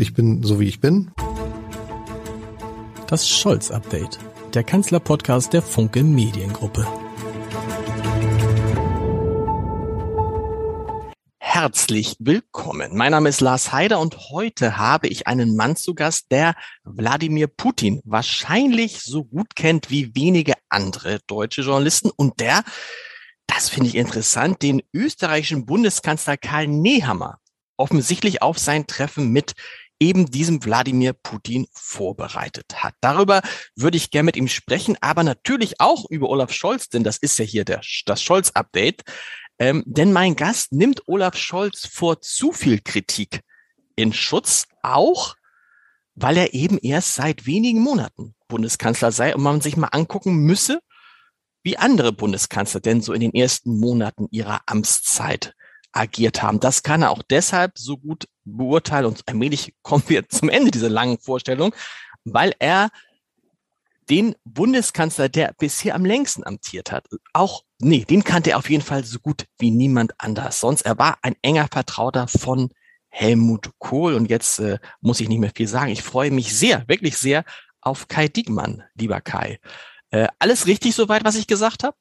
Ich bin so wie ich bin. Das Scholz-Update, der Kanzler-Podcast der Funke Mediengruppe. Herzlich willkommen. Mein Name ist Lars Heider und heute habe ich einen Mann zu Gast, der Wladimir Putin wahrscheinlich so gut kennt wie wenige andere deutsche Journalisten und der, das finde ich interessant, den österreichischen Bundeskanzler Karl Nehammer offensichtlich auf sein Treffen mit eben diesem Wladimir Putin vorbereitet hat. Darüber würde ich gerne mit ihm sprechen, aber natürlich auch über Olaf Scholz, denn das ist ja hier der, das Scholz-Update. Ähm, denn mein Gast nimmt Olaf Scholz vor zu viel Kritik in Schutz, auch weil er eben erst seit wenigen Monaten Bundeskanzler sei und man sich mal angucken müsse, wie andere Bundeskanzler denn so in den ersten Monaten ihrer Amtszeit agiert haben. Das kann er auch deshalb so gut beurteilen und allmählich kommen wir zum Ende dieser langen Vorstellung, weil er den Bundeskanzler, der bisher am längsten amtiert hat, auch, nee, den kannte er auf jeden Fall so gut wie niemand anders. Sonst, er war ein enger Vertrauter von Helmut Kohl. Und jetzt äh, muss ich nicht mehr viel sagen. Ich freue mich sehr, wirklich sehr auf Kai Diekmann, lieber Kai. Äh, alles richtig soweit, was ich gesagt habe?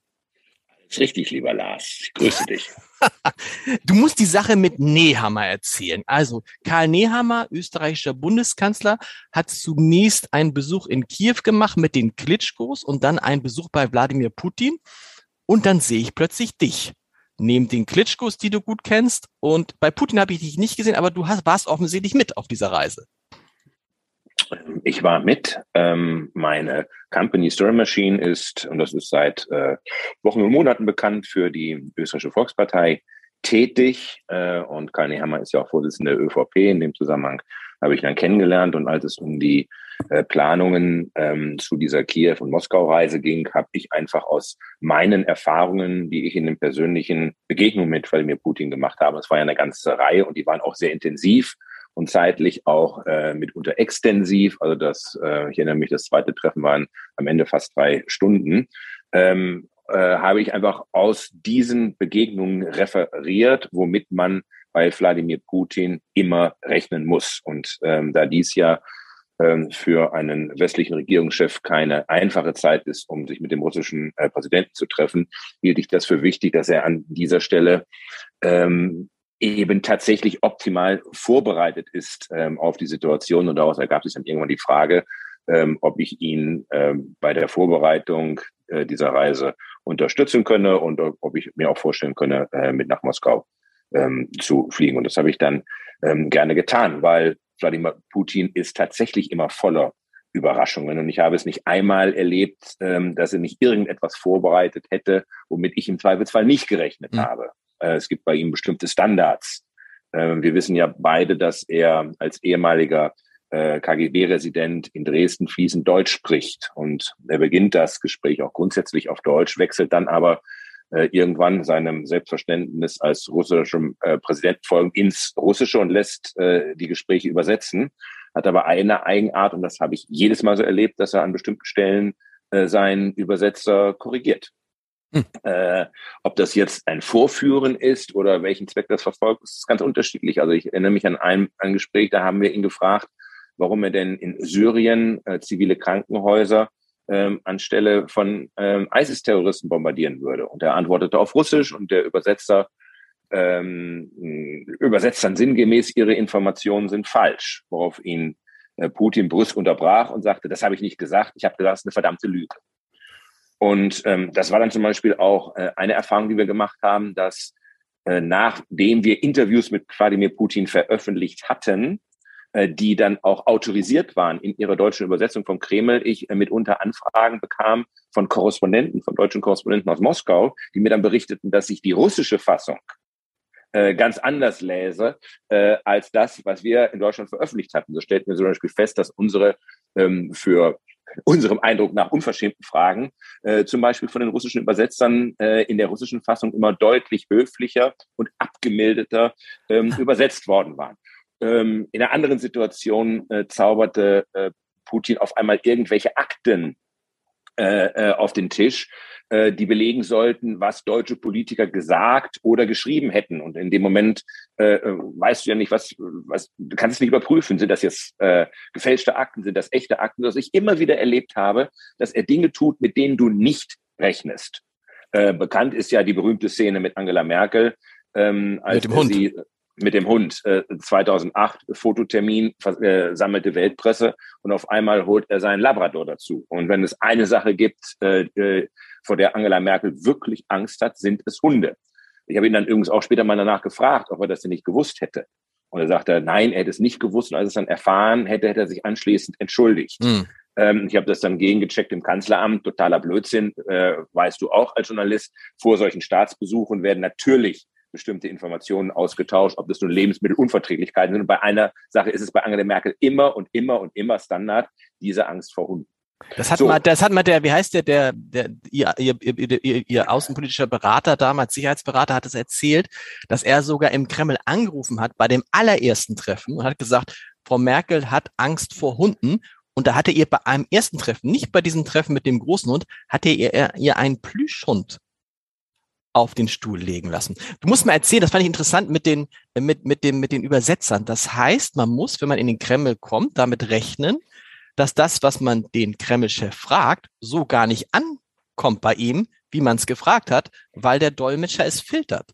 Ist richtig, lieber Lars. Ich grüße dich. du musst die Sache mit Nehammer erzählen. Also, Karl Nehammer, österreichischer Bundeskanzler, hat zunächst einen Besuch in Kiew gemacht mit den Klitschkos und dann einen Besuch bei Wladimir Putin. Und dann sehe ich plötzlich dich. Neben den Klitschkos, die du gut kennst. Und bei Putin habe ich dich nicht gesehen, aber du hast, warst offensichtlich mit auf dieser Reise. Ich war mit. Ähm, meine Company Story Machine ist, und das ist seit äh, Wochen und Monaten bekannt, für die österreichische Volkspartei tätig. Äh, und Karl Nehammer ist ja auch Vorsitzender der ÖVP. In dem Zusammenhang habe ich dann kennengelernt. Und als es um die äh, Planungen ähm, zu dieser Kiew- und Moskau-Reise ging, habe ich einfach aus meinen Erfahrungen, die ich in den persönlichen Begegnungen mit Wladimir Putin gemacht habe, es war ja eine ganze Reihe und die waren auch sehr intensiv, und zeitlich auch äh, mitunter extensiv. Also das, äh, ich erinnere mich, das zweite Treffen waren am Ende fast drei Stunden. Ähm, äh, habe ich einfach aus diesen Begegnungen referiert, womit man bei Wladimir Putin immer rechnen muss. Und ähm, da dies ja ähm, für einen westlichen Regierungschef keine einfache Zeit ist, um sich mit dem russischen äh, Präsidenten zu treffen, hielt ich das für wichtig, dass er an dieser Stelle ähm, eben tatsächlich optimal vorbereitet ist ähm, auf die Situation. Und daraus ergab sich dann irgendwann die Frage, ähm, ob ich ihn ähm, bei der Vorbereitung äh, dieser Reise unterstützen könne und ob ich mir auch vorstellen könne, äh, mit nach Moskau ähm, zu fliegen. Und das habe ich dann ähm, gerne getan, weil Wladimir Putin ist tatsächlich immer voller Überraschungen. Und ich habe es nicht einmal erlebt, ähm, dass er nicht irgendetwas vorbereitet hätte, womit ich im Zweifelsfall nicht gerechnet mhm. habe. Äh, es gibt bei ihm bestimmte Standards. Ähm, wir wissen ja beide, dass er als ehemaliger äh, KGB-Resident in Dresden fließend Deutsch spricht. Und er beginnt das Gespräch auch grundsätzlich auf Deutsch, wechselt dann aber äh, irgendwann seinem Selbstverständnis als russischem Präsident folgen ins Russische und lässt die Gespräche übersetzen. Hat aber eine Eigenart, und das habe ich jedes Mal so erlebt, dass er an bestimmten Stellen seinen Übersetzer korrigiert. Hm. Äh, ob das jetzt ein Vorführen ist oder welchen Zweck das verfolgt, ist ganz unterschiedlich. Also ich erinnere mich an ein, ein Gespräch, da haben wir ihn gefragt, warum er denn in Syrien äh, zivile Krankenhäuser ähm, anstelle von ähm, ISIS-Terroristen bombardieren würde. Und er antwortete auf Russisch und der Übersetzer ähm, übersetzt dann sinngemäß, ihre Informationen sind falsch, worauf ihn äh, Putin brüsk unterbrach und sagte, das habe ich nicht gesagt, ich habe gesagt, das ist eine verdammte Lüge. Und ähm, das war dann zum Beispiel auch äh, eine Erfahrung, die wir gemacht haben, dass äh, nachdem wir Interviews mit Wladimir Putin veröffentlicht hatten, äh, die dann auch autorisiert waren in ihrer deutschen Übersetzung vom Kreml, ich äh, mitunter Anfragen bekam von Korrespondenten, von deutschen Korrespondenten aus Moskau, die mir dann berichteten, dass ich die russische Fassung äh, ganz anders läse äh, als das, was wir in Deutschland veröffentlicht hatten. So stellten wir zum Beispiel fest, dass unsere ähm, für unserem Eindruck nach unverschämten Fragen, äh, zum Beispiel von den russischen Übersetzern äh, in der russischen Fassung immer deutlich höflicher und abgemildeter ähm, übersetzt worden waren. Ähm, in einer anderen Situation äh, zauberte äh, Putin auf einmal irgendwelche Akten äh, auf den Tisch, äh, die belegen sollten, was deutsche Politiker gesagt oder geschrieben hätten. Und in dem Moment äh, äh, weißt du ja nicht, was, was, du kannst es nicht überprüfen. Sind das jetzt äh, gefälschte Akten, sind das echte Akten? Was ich immer wieder erlebt habe, dass er Dinge tut, mit denen du nicht rechnest. Äh, bekannt ist ja die berühmte Szene mit Angela Merkel, ähm, als mit dem Hund. sie mit dem Hund äh, 2008 Fototermin äh, sammelte Weltpresse und auf einmal holt er seinen Labrador dazu. Und wenn es eine Sache gibt, äh, äh vor der Angela Merkel wirklich Angst hat, sind es Hunde. Ich habe ihn dann übrigens auch später mal danach gefragt, ob er das denn nicht gewusst hätte. Und er sagte, nein, er hätte es nicht gewusst. Und als er es dann erfahren hätte, hätte er sich anschließend entschuldigt. Mhm. Ähm, ich habe das dann gegengecheckt im Kanzleramt. Totaler Blödsinn, äh, weißt du auch als Journalist. Vor solchen Staatsbesuchen werden natürlich bestimmte Informationen ausgetauscht, ob das nun Lebensmittelunverträglichkeiten sind. Und bei einer Sache ist es bei Angela Merkel immer und immer und immer Standard, diese Angst vor Hunden. Das hat so. mal, das hat mal der, wie heißt der, der, der ihr, ihr, ihr, ihr außenpolitischer Berater damals, Sicherheitsberater, hat es erzählt, dass er sogar im Kreml angerufen hat bei dem allerersten Treffen und hat gesagt, Frau Merkel hat Angst vor Hunden. Und da hatte ihr bei einem ersten Treffen, nicht bei diesem Treffen mit dem großen Hund, hatte ihr, ihr einen Plüschhund auf den Stuhl legen lassen. Du musst mal erzählen, das fand ich interessant mit den, mit, mit dem, mit den Übersetzern. Das heißt, man muss, wenn man in den Kreml kommt, damit rechnen, dass das, was man den Kreml-Chef fragt, so gar nicht ankommt bei ihm, wie man es gefragt hat, weil der Dolmetscher es filtert.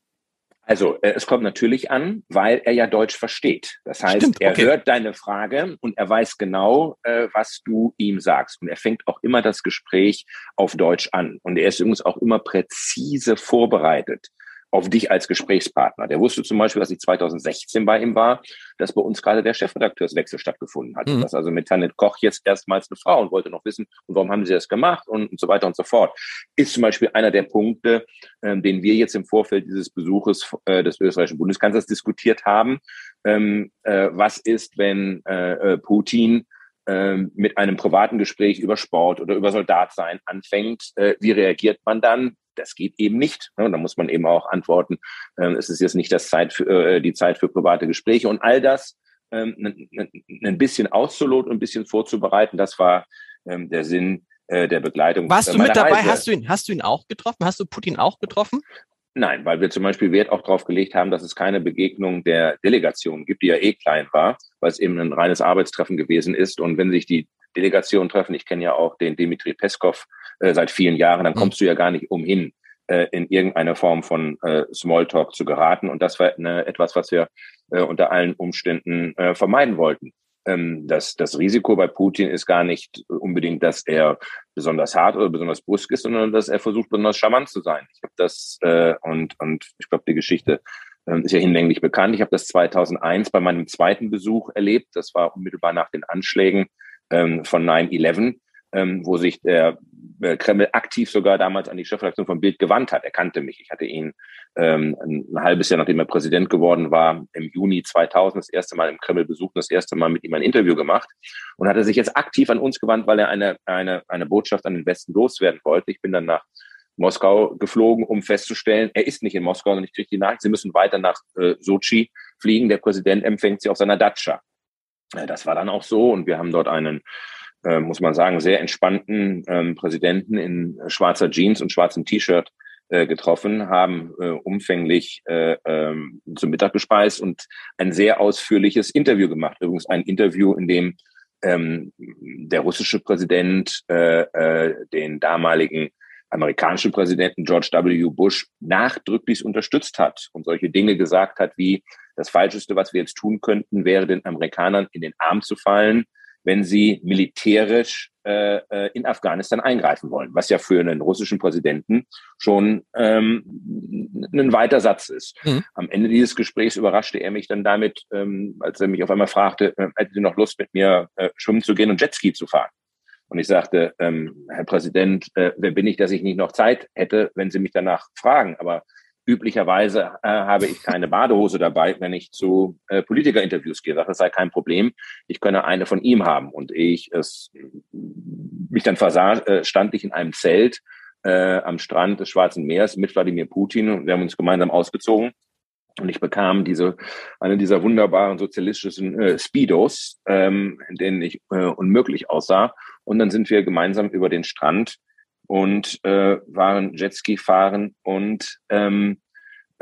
Also äh, es kommt natürlich an, weil er ja Deutsch versteht. Das heißt, Stimmt, okay. er hört deine Frage und er weiß genau, äh, was du ihm sagst. Und er fängt auch immer das Gespräch auf Deutsch an. Und er ist übrigens auch immer präzise vorbereitet auf dich als Gesprächspartner. Der wusste zum Beispiel, dass ich 2016 bei ihm war, dass bei uns gerade der Chefredakteurswechsel stattgefunden hat. Mhm. Dass also mit Tanit Koch jetzt erstmals eine Frau und wollte noch wissen, und warum haben sie das gemacht und, und so weiter und so fort. Ist zum Beispiel einer der Punkte, ähm, den wir jetzt im Vorfeld dieses Besuches äh, des österreichischen Bundeskanzlers diskutiert haben. Ähm, äh, was ist, wenn äh, äh Putin ähm, mit einem privaten Gespräch über Sport oder über Soldatsein anfängt, äh, wie reagiert man dann? Das geht eben nicht. Ne? Da muss man eben auch antworten, ähm, es ist jetzt nicht das Zeit für, äh, die Zeit für private Gespräche und all das ähm, ein bisschen auszuloten und ein bisschen vorzubereiten, das war ähm, der Sinn äh, der Begleitung. Warst du mit dabei? Reise. Hast du ihn, hast du ihn auch getroffen? Hast du Putin auch getroffen? Nein, weil wir zum Beispiel Wert auch darauf gelegt haben, dass es keine Begegnung der Delegation gibt, die ja eh klein war, weil es eben ein reines Arbeitstreffen gewesen ist. Und wenn sich die Delegationen treffen, ich kenne ja auch den Dimitri Peskov äh, seit vielen Jahren, dann mhm. kommst du ja gar nicht umhin, äh, in irgendeine Form von äh, Smalltalk zu geraten. Und das war eine, etwas, was wir äh, unter allen Umständen äh, vermeiden wollten ähm, das, das Risiko bei Putin ist gar nicht unbedingt, dass er besonders hart oder besonders brüsk ist, sondern dass er versucht, besonders charmant zu sein. Ich habe das äh, und und ich glaube, die Geschichte äh, ist ja hinlänglich bekannt. Ich habe das 2001 bei meinem zweiten Besuch erlebt. Das war unmittelbar nach den Anschlägen ähm, von 9/11 ähm, wo sich der äh, Kreml aktiv sogar damals an die Chefredaktion von Bild gewandt hat. Er kannte mich. Ich hatte ihn ähm, ein, halbes Jahr, nachdem er Präsident geworden war, im Juni 2000 das erste Mal im Kreml besucht und das erste Mal mit ihm ein Interview gemacht und hatte sich jetzt aktiv an uns gewandt, weil er eine, eine, eine Botschaft an den Westen loswerden wollte. Ich bin dann nach Moskau geflogen, um festzustellen, er ist nicht in Moskau und ich kriege die Nachricht, sie müssen weiter nach äh, Sochi fliegen. Der Präsident empfängt sie auf seiner Datscha. Äh, das war dann auch so und wir haben dort einen äh, muss man sagen, sehr entspannten ähm, Präsidenten in schwarzer Jeans und schwarzem T-Shirt äh, getroffen, haben äh, umfänglich äh, ähm, zum Mittag gespeist und ein sehr ausführliches Interview gemacht. Übrigens ein Interview, in dem ähm, der russische Präsident äh, äh, den damaligen amerikanischen Präsidenten George W. Bush nachdrücklich unterstützt hat und solche Dinge gesagt hat wie, das Falscheste, was wir jetzt tun könnten, wäre den Amerikanern in den Arm zu fallen, wenn sie militärisch äh, äh, in Afghanistan eingreifen wollen, was ja für einen russischen Präsidenten schon ähm, ein weiter Satz ist. Mhm. Am Ende dieses Gesprächs überraschte er mich dann damit, ähm, als er mich auf einmal fragte, äh, hätten Sie noch Lust, mit mir äh, schwimmen zu gehen und Jetski zu fahren? Und ich sagte, ähm, Herr Präsident, äh, wer bin ich, dass ich nicht noch Zeit hätte, wenn Sie mich danach fragen? Aber Üblicherweise äh, habe ich keine Badehose dabei, wenn ich zu äh, Politikerinterviews gehe. Das sei kein Problem. Ich könne eine von ihm haben. Und ich es mich dann versah, äh, stand ich in einem Zelt äh, am Strand des Schwarzen Meeres mit Wladimir Putin wir haben uns gemeinsam ausgezogen. Und ich bekam diese eine dieser wunderbaren sozialistischen äh, Speedos, ähm, in denen ich äh, unmöglich aussah. Und dann sind wir gemeinsam über den Strand und äh, waren Jetski fahren und ähm,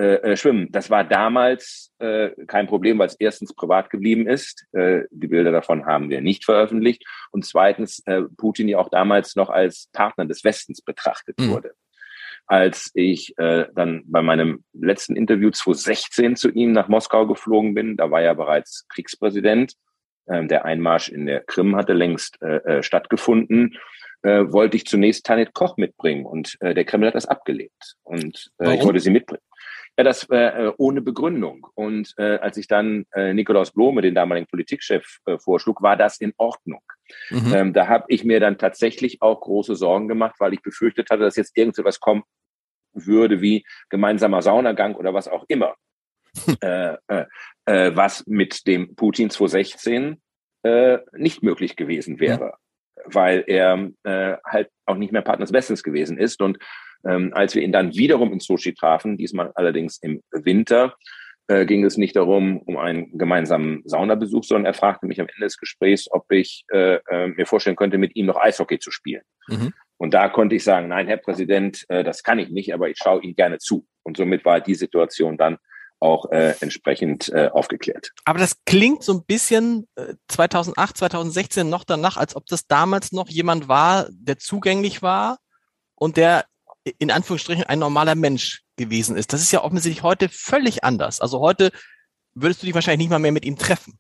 äh, äh, schwimmen. Das war damals äh, kein Problem, weil es erstens privat geblieben ist. Äh, die Bilder davon haben wir nicht veröffentlicht. Und zweitens äh, Putin ja auch damals noch als Partner des Westens betrachtet mhm. wurde. Als ich äh, dann bei meinem letzten Interview 2016 zu ihm nach Moskau geflogen bin, da war er bereits Kriegspräsident. Ähm, der Einmarsch in der Krim hatte längst äh, äh stattgefunden äh, wollte ich zunächst Tanit Koch mitbringen und äh, der Kreml hat das abgelehnt und äh, ich wollte sie mitbringen. Ja, das äh, ohne Begründung. Und äh, als ich dann äh, Nikolaus Blome, den damaligen Politikchef, äh, vorschlug, war das in Ordnung. Mhm. Ähm, da habe ich mir dann tatsächlich auch große Sorgen gemacht, weil ich befürchtet hatte, dass jetzt irgend so was kommen würde wie gemeinsamer Saunagang oder was auch immer. äh, äh, äh, was mit dem Putin 2016 äh, nicht möglich gewesen wäre, mhm. Weil er äh, halt auch nicht mehr Partner des Westens gewesen ist. Und ähm, als wir ihn dann wiederum in Sochi trafen, diesmal allerdings im Winter, äh, ging es nicht darum, um einen gemeinsamen Saunabesuch, sondern er fragte mich am Ende des Gesprächs, ob ich äh, äh, mir vorstellen könnte, mit ihm noch Eishockey zu spielen. Mhm. Und da konnte ich sagen, nein, Herr Präsident, äh, das kann ich nicht, aber ich schaue Ihnen gerne zu. Und somit war die Situation dann auch äh, entsprechend äh, aufgeklärt. Aber das klingt so ein bisschen äh, 2008, 2016 noch danach, als ob das damals noch jemand war, der zugänglich war und der in Anführungsstrichen ein normaler Mensch gewesen ist. Das ist ja offensichtlich heute völlig anders. Also heute würdest du dich wahrscheinlich nicht mal mehr mit ihm treffen.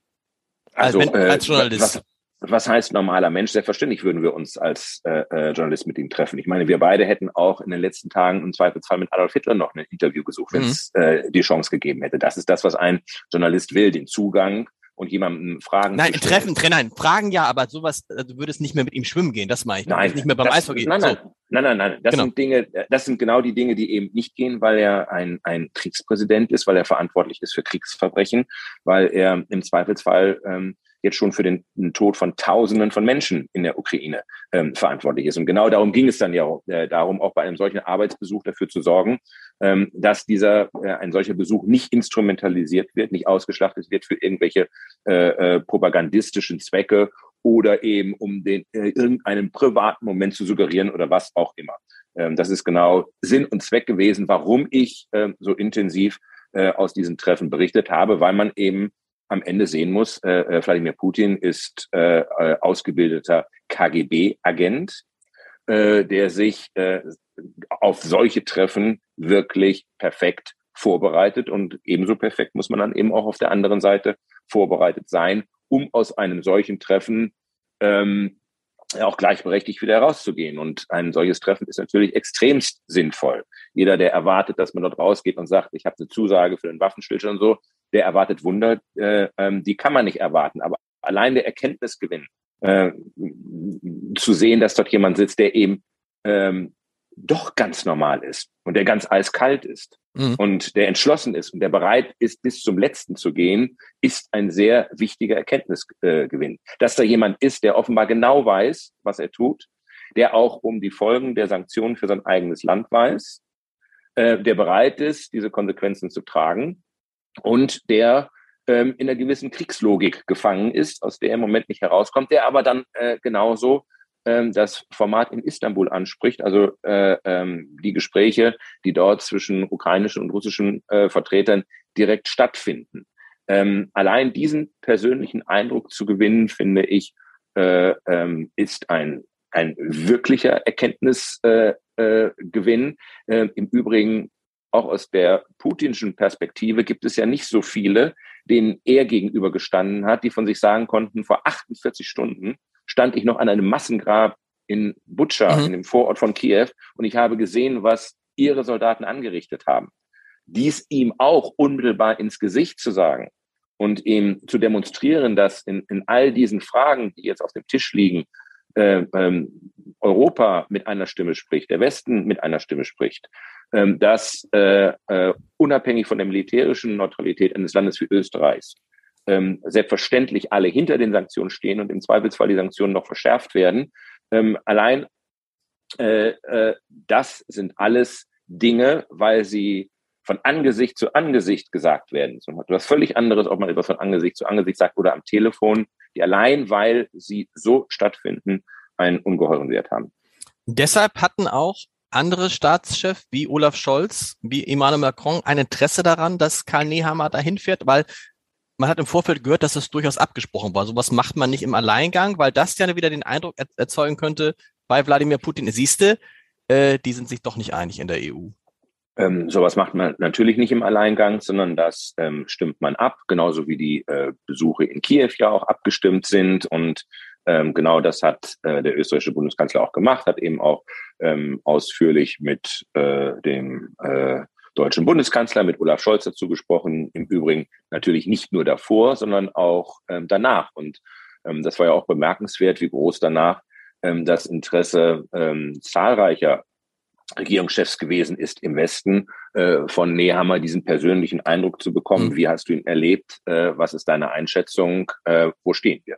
Also, als, wenn, äh, als Journalist. Was, was heißt normaler Mensch? Selbstverständlich würden wir uns als äh, äh, Journalist mit ihm treffen. Ich meine, wir beide hätten auch in den letzten Tagen im Zweifelsfall mit Adolf Hitler noch ein Interview gesucht, wenn es mhm. äh, die Chance gegeben hätte. Das ist das, was ein Journalist will, den Zugang und jemandem Fragen Nein, treffen, nein, Fragen ja, aber sowas, äh, du würdest nicht mehr mit ihm schwimmen gehen, das meine ich. Nein, nicht mehr beim das, Eishockey. Nein, nein, so. nein, nein, nein, das genau. sind Dinge, das sind genau die Dinge, die eben nicht gehen, weil er ein, ein Kriegspräsident ist, weil er verantwortlich ist für Kriegsverbrechen, weil er im Zweifelsfall ähm, jetzt schon für den, Tod von Tausenden von Menschen in der Ukraine ähm, verantwortlich ist. Und genau darum ging es dann ja äh, darum, auch bei einem solchen Arbeitsbesuch dafür zu sorgen, ähm, dass dieser äh, ein solcher Besuch nicht instrumentalisiert wird, nicht ausgeschlachtet wird für irgendwelche äh, äh, propagandistischen Zwecke oder eben um den äh, irgendeinen privaten Moment zu suggerieren oder was auch immer. Ähm, das ist genau Sinn und Zweck gewesen, warum ich äh, so intensiv äh, aus diesen Treffen berichtet habe, weil man eben am Ende sehen muss, äh, äh, Wladimir Putin ist äh, äh ausgebildeter KGB-Agent, äh, der sich äh, auf solche Treffen wirklich perfekt vorbereitet und ebenso perfekt muss man dann eben auch auf der anderen Seite vorbereitet sein, um aus einem solchen Treffen ähm, auch gleichberechtigt wieder herauszugehen. Und ein solches Treffen ist natürlich extremst sinnvoll. Jeder, der erwartet, dass man dort rausgeht und sagt, ich habe eine Zusage für den Waffenstillstand und so, der erwartet Wunder, äh, ähm, die kann man nicht erwarten. Aber allein der Erkenntnisgewinn, äh, zu sehen, dass dort jemand sitzt, der eben ähm, doch ganz normal ist und der ganz eiskalt ist mhm. und der entschlossen ist und der bereit ist, bis zum Letzten zu gehen, ist ein sehr wichtiger Erkenntnisgewinn. Dass da jemand ist, der offenbar genau weiß, was er tut, der auch um die Folgen der Sanktionen für sein eigenes Land weiß, äh, der bereit ist, diese Konsequenzen zu tragen und der ähm, in einer gewissen Kriegslogik gefangen ist, aus der er im Moment nicht herauskommt, der aber dann äh, genauso ähm, das Format in Istanbul anspricht, also äh, ähm, die Gespräche, die dort zwischen ukrainischen und russischen äh, Vertretern direkt stattfinden. Ähm, allein diesen persönlichen Eindruck zu gewinnen, finde ich, äh, ähm, ist ein, ein wirklicher Erkenntnisgewinn. Äh, äh, äh, Im Übrigen auch aus der putinschen Perspektive gibt es ja nicht so viele, denen er gegenüber gestanden hat, die von sich sagen konnten, vor 48 Stunden stand ich noch an einem Massengrab in Butscha, mhm. in dem Vorort von Kiew, und ich habe gesehen, was ihre Soldaten angerichtet haben. Dies ihm auch unmittelbar ins Gesicht zu sagen und ihm zu demonstrieren, dass in, in all diesen Fragen, die jetzt auf dem Tisch liegen, äh, ähm, Europa mit einer Stimme spricht, der Westen mit einer Stimme spricht, ähm, dass äh, äh, unabhängig von der militärischen Neutralität eines Landes wie Österreichs ähm, selbstverständlich alle hinter den Sanktionen stehen und im Zweifelsfall die Sanktionen noch verschärft werden. Ähm, allein äh, das sind alles Dinge, weil sie von Angesicht zu Angesicht gesagt werden. Das ist völlig anderes, ob man etwas von Angesicht zu Angesicht sagt oder am Telefon, die allein, weil sie so stattfinden, einen ungeheuren Wert haben. Deshalb hatten auch andere Staatschefs wie Olaf Scholz, wie Emmanuel Macron ein Interesse daran, dass Karl Nehammer dahin fährt, weil man hat im Vorfeld gehört, dass es durchaus abgesprochen war. Sowas macht man nicht im Alleingang, weil das ja wieder den Eindruck erzeugen könnte bei Wladimir Putin. Siehste, äh, die sind sich doch nicht einig in der EU. Ähm, sowas macht man natürlich nicht im Alleingang, sondern das ähm, stimmt man ab, genauso wie die äh, Besuche in Kiew ja auch abgestimmt sind. Und ähm, genau das hat äh, der österreichische Bundeskanzler auch gemacht, hat eben auch ähm, ausführlich mit äh, dem äh, deutschen Bundeskanzler, mit Olaf Scholz dazu gesprochen. Im Übrigen natürlich nicht nur davor, sondern auch ähm, danach. Und ähm, das war ja auch bemerkenswert, wie groß danach ähm, das Interesse ähm, zahlreicher Regierungschefs gewesen ist im Westen, äh, von Nehammer diesen persönlichen Eindruck zu bekommen. Mhm. Wie hast du ihn erlebt? Äh, was ist deine Einschätzung? Äh, wo stehen wir?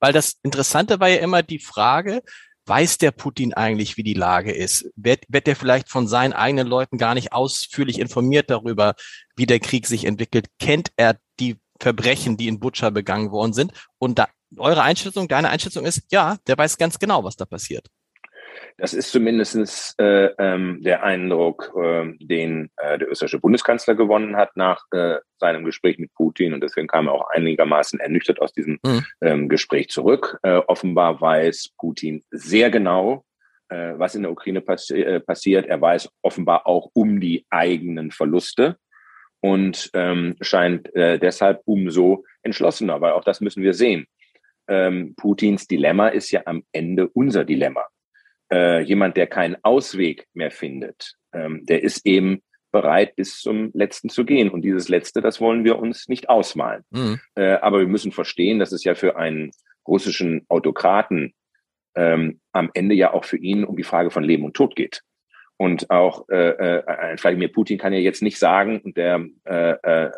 Weil das Interessante war ja immer die Frage, weiß der Putin eigentlich, wie die Lage ist? Wird, wird der vielleicht von seinen eigenen Leuten gar nicht ausführlich informiert darüber, wie der Krieg sich entwickelt? Kennt er die Verbrechen, die in Butscha begangen worden sind? Und da, eure Einschätzung, deine Einschätzung ist, ja, der weiß ganz genau, was da passiert. Das ist zumindestens äh, ähm, der Eindruck, äh, den äh, der österreichische Bundeskanzler gewonnen hat nach äh, seinem Gespräch mit Putin. Und deswegen kam er auch einigermaßen ernüchtert aus diesem mhm. ähm, Gespräch zurück. Äh, offenbar weiß Putin sehr genau, äh, was in der Ukraine passi passiert. Er weiß offenbar auch um die eigenen Verluste und ähm, scheint deshalb umso entschlossener, weil auch das müssen wir sehen. Ähm, Putins Dilemma ist ja am Ende unser Dilemma äh, jemand, der keinen Ausweg mehr findet, ähm, der ist eben bereit, bis zum Letzten zu gehen. Und dieses Letzte, das wollen wir uns nicht ausmalen. Mhm. Äh, aber wir müssen verstehen, dass es ja für einen russischen Autokraten ähm, am Ende ja auch für ihn um die Frage von Leben und Tod geht. Und auch äh, äh, Vladimir Putin kann ja jetzt nicht sagen, und der äh, äh,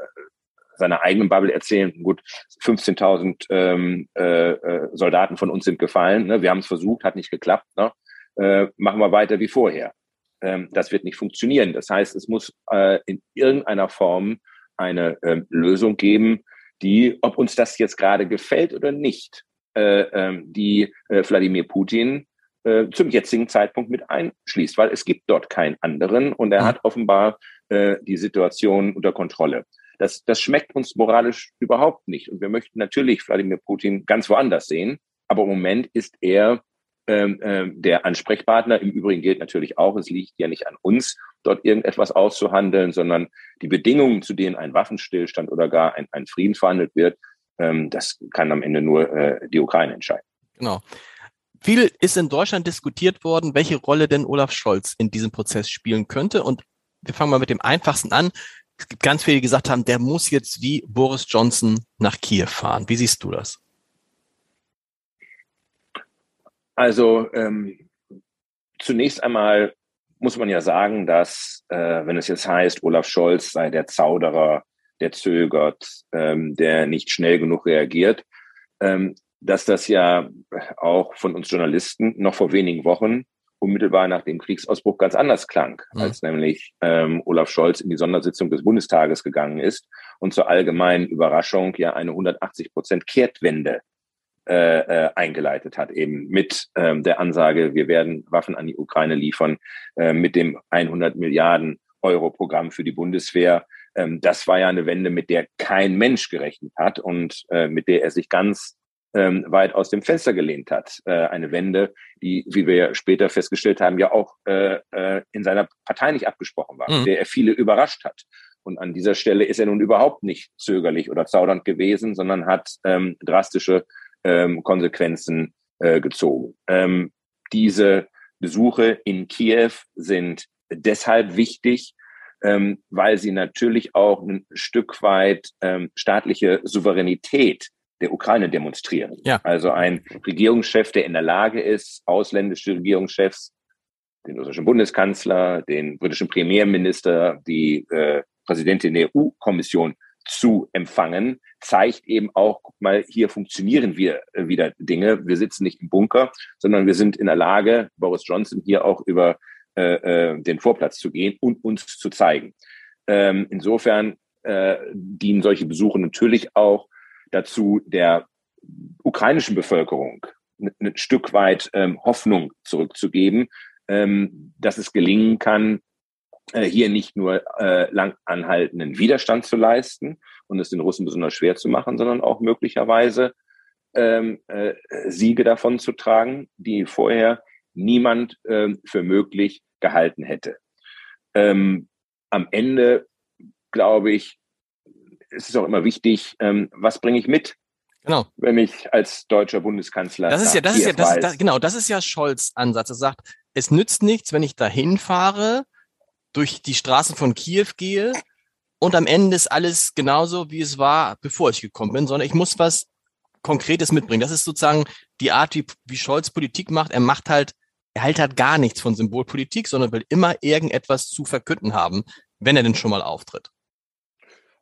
seiner eigenen Bubble erzählen, gut, 15.000 ähm, äh, äh, Soldaten von uns sind gefallen, ne? wir haben es versucht, hat nicht geklappt. Ne? Äh, machen wir weiter wie vorher. Ähm, das wird nicht funktionieren. Das heißt, es muss äh, in irgendeiner Form eine ähm, Lösung geben, die, ob uns das jetzt gerade gefällt oder nicht, äh, ähm, die äh, Wladimir Putin äh, zum jetzigen Zeitpunkt mit einschließt, weil es gibt dort keinen anderen und er mhm. hat offenbar äh, die Situation unter Kontrolle. Das, das schmeckt uns moralisch überhaupt nicht. Und wir möchten natürlich Wladimir Putin ganz woanders sehen. Aber im Moment ist er der Ansprechpartner. Im Übrigen gilt natürlich auch, es liegt ja nicht an uns, dort irgendetwas auszuhandeln, sondern die Bedingungen, zu denen ein Waffenstillstand oder gar ein, ein Frieden verhandelt wird, ähm, das kann am Ende nur äh, die Ukraine entscheiden. Genau. Viel ist in Deutschland diskutiert worden, welche Rolle denn Olaf Scholz in diesem Prozess spielen könnte. Und wir fangen mal mit dem einfachsten an. Es gibt ganz viele, die gesagt haben, der muss jetzt wie Boris Johnson nach Kiew fahren. Wie siehst du das? Also ähm, zunächst einmal muss man ja sagen, dass äh, wenn es jetzt heißt, Olaf Scholz sei der Zauderer, der zögert, ähm, der nicht schnell genug reagiert, ähm, dass das ja auch von uns Journalisten noch vor wenigen Wochen unmittelbar nach dem Kriegsausbruch ganz anders klang, mhm. als nämlich ähm, Olaf Scholz in die Sondersitzung des Bundestages gegangen ist und zur allgemeinen Überraschung ja eine 180 Prozent Kehrtwende äh, äh, eingeleitet hat, eben mit ähm, der Ansage, wir werden Waffen an die Ukraine liefern, äh, mit dem 100 Milliarden Euro Programm für die Bundeswehr. Ähm, das war ja eine Wende, mit der kein Mensch gerechnet hat und äh, mit der er sich ganz ähm, weit aus dem Fenster gelehnt hat. Äh, eine Wende, die, wie wir später festgestellt haben, ja auch äh, äh, in seiner Partei nicht abgesprochen war, mhm. der er viele überrascht hat. Und an dieser Stelle ist er nun überhaupt nicht zögerlich oder zaudernd gewesen, sondern hat ähm, drastische ähm, Konsequenzen äh, gezogen. Ähm, diese Besuche in Kiew sind deshalb wichtig, ähm, weil sie natürlich auch ein Stück weit ähm, staatliche Souveränität der Ukraine demonstrieren. Ja. Also ein Regierungschef, der in der Lage ist, ausländische Regierungschefs, den russischen Bundeskanzler, den britischen Premierminister, die äh, Präsidentin der EU-Kommission zu empfangen, zeigt eben auch, guck mal, hier funktionieren wir äh, wieder Dinge. Wir sitzen nicht im Bunker, sondern wir sind in der Lage, Boris Johnson hier auch über äh, äh, den Vorplatz zu gehen und uns zu zeigen. Ähm, insofern äh, dienen solche Besuche natürlich auch dazu, der ukrainischen Bevölkerung ein Stück weit ähm, Hoffnung zurückzugeben, ähm, dass es gelingen kann, hier nicht nur äh, lang anhaltenden Widerstand zu leisten und es den Russen besonders schwer zu machen, sondern auch möglicherweise ähm, äh, Siege davon zu tragen, die vorher niemand äh, für möglich gehalten hätte. Ähm, am Ende, glaube ich, ist es auch immer wichtig, ähm, was bringe ich mit? Genau. Wenn ich als deutscher Bundeskanzler. Das ist ja, das ist ja, das, das, genau, das ist ja Scholz Ansatz. Er sagt, es nützt nichts, wenn ich dahin fahre, durch die Straßen von Kiew gehe und am Ende ist alles genauso, wie es war, bevor ich gekommen bin, sondern ich muss was Konkretes mitbringen. Das ist sozusagen die Art, wie, wie Scholz Politik macht. Er macht halt, er hält halt gar nichts von Symbolpolitik, sondern will immer irgendetwas zu verkünden haben, wenn er denn schon mal auftritt.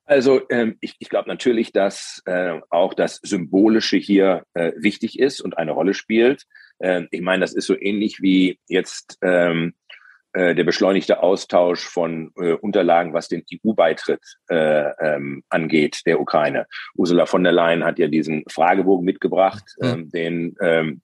Also ähm, ich, ich glaube natürlich, dass äh, auch das Symbolische hier äh, wichtig ist und eine Rolle spielt. Ähm, ich meine, das ist so ähnlich wie jetzt ähm, äh, der beschleunigte Austausch von äh, Unterlagen, was den EU-Beitritt äh, ähm, angeht, der Ukraine. Ursula von der Leyen hat ja diesen Fragebogen mitgebracht, ähm, den ähm,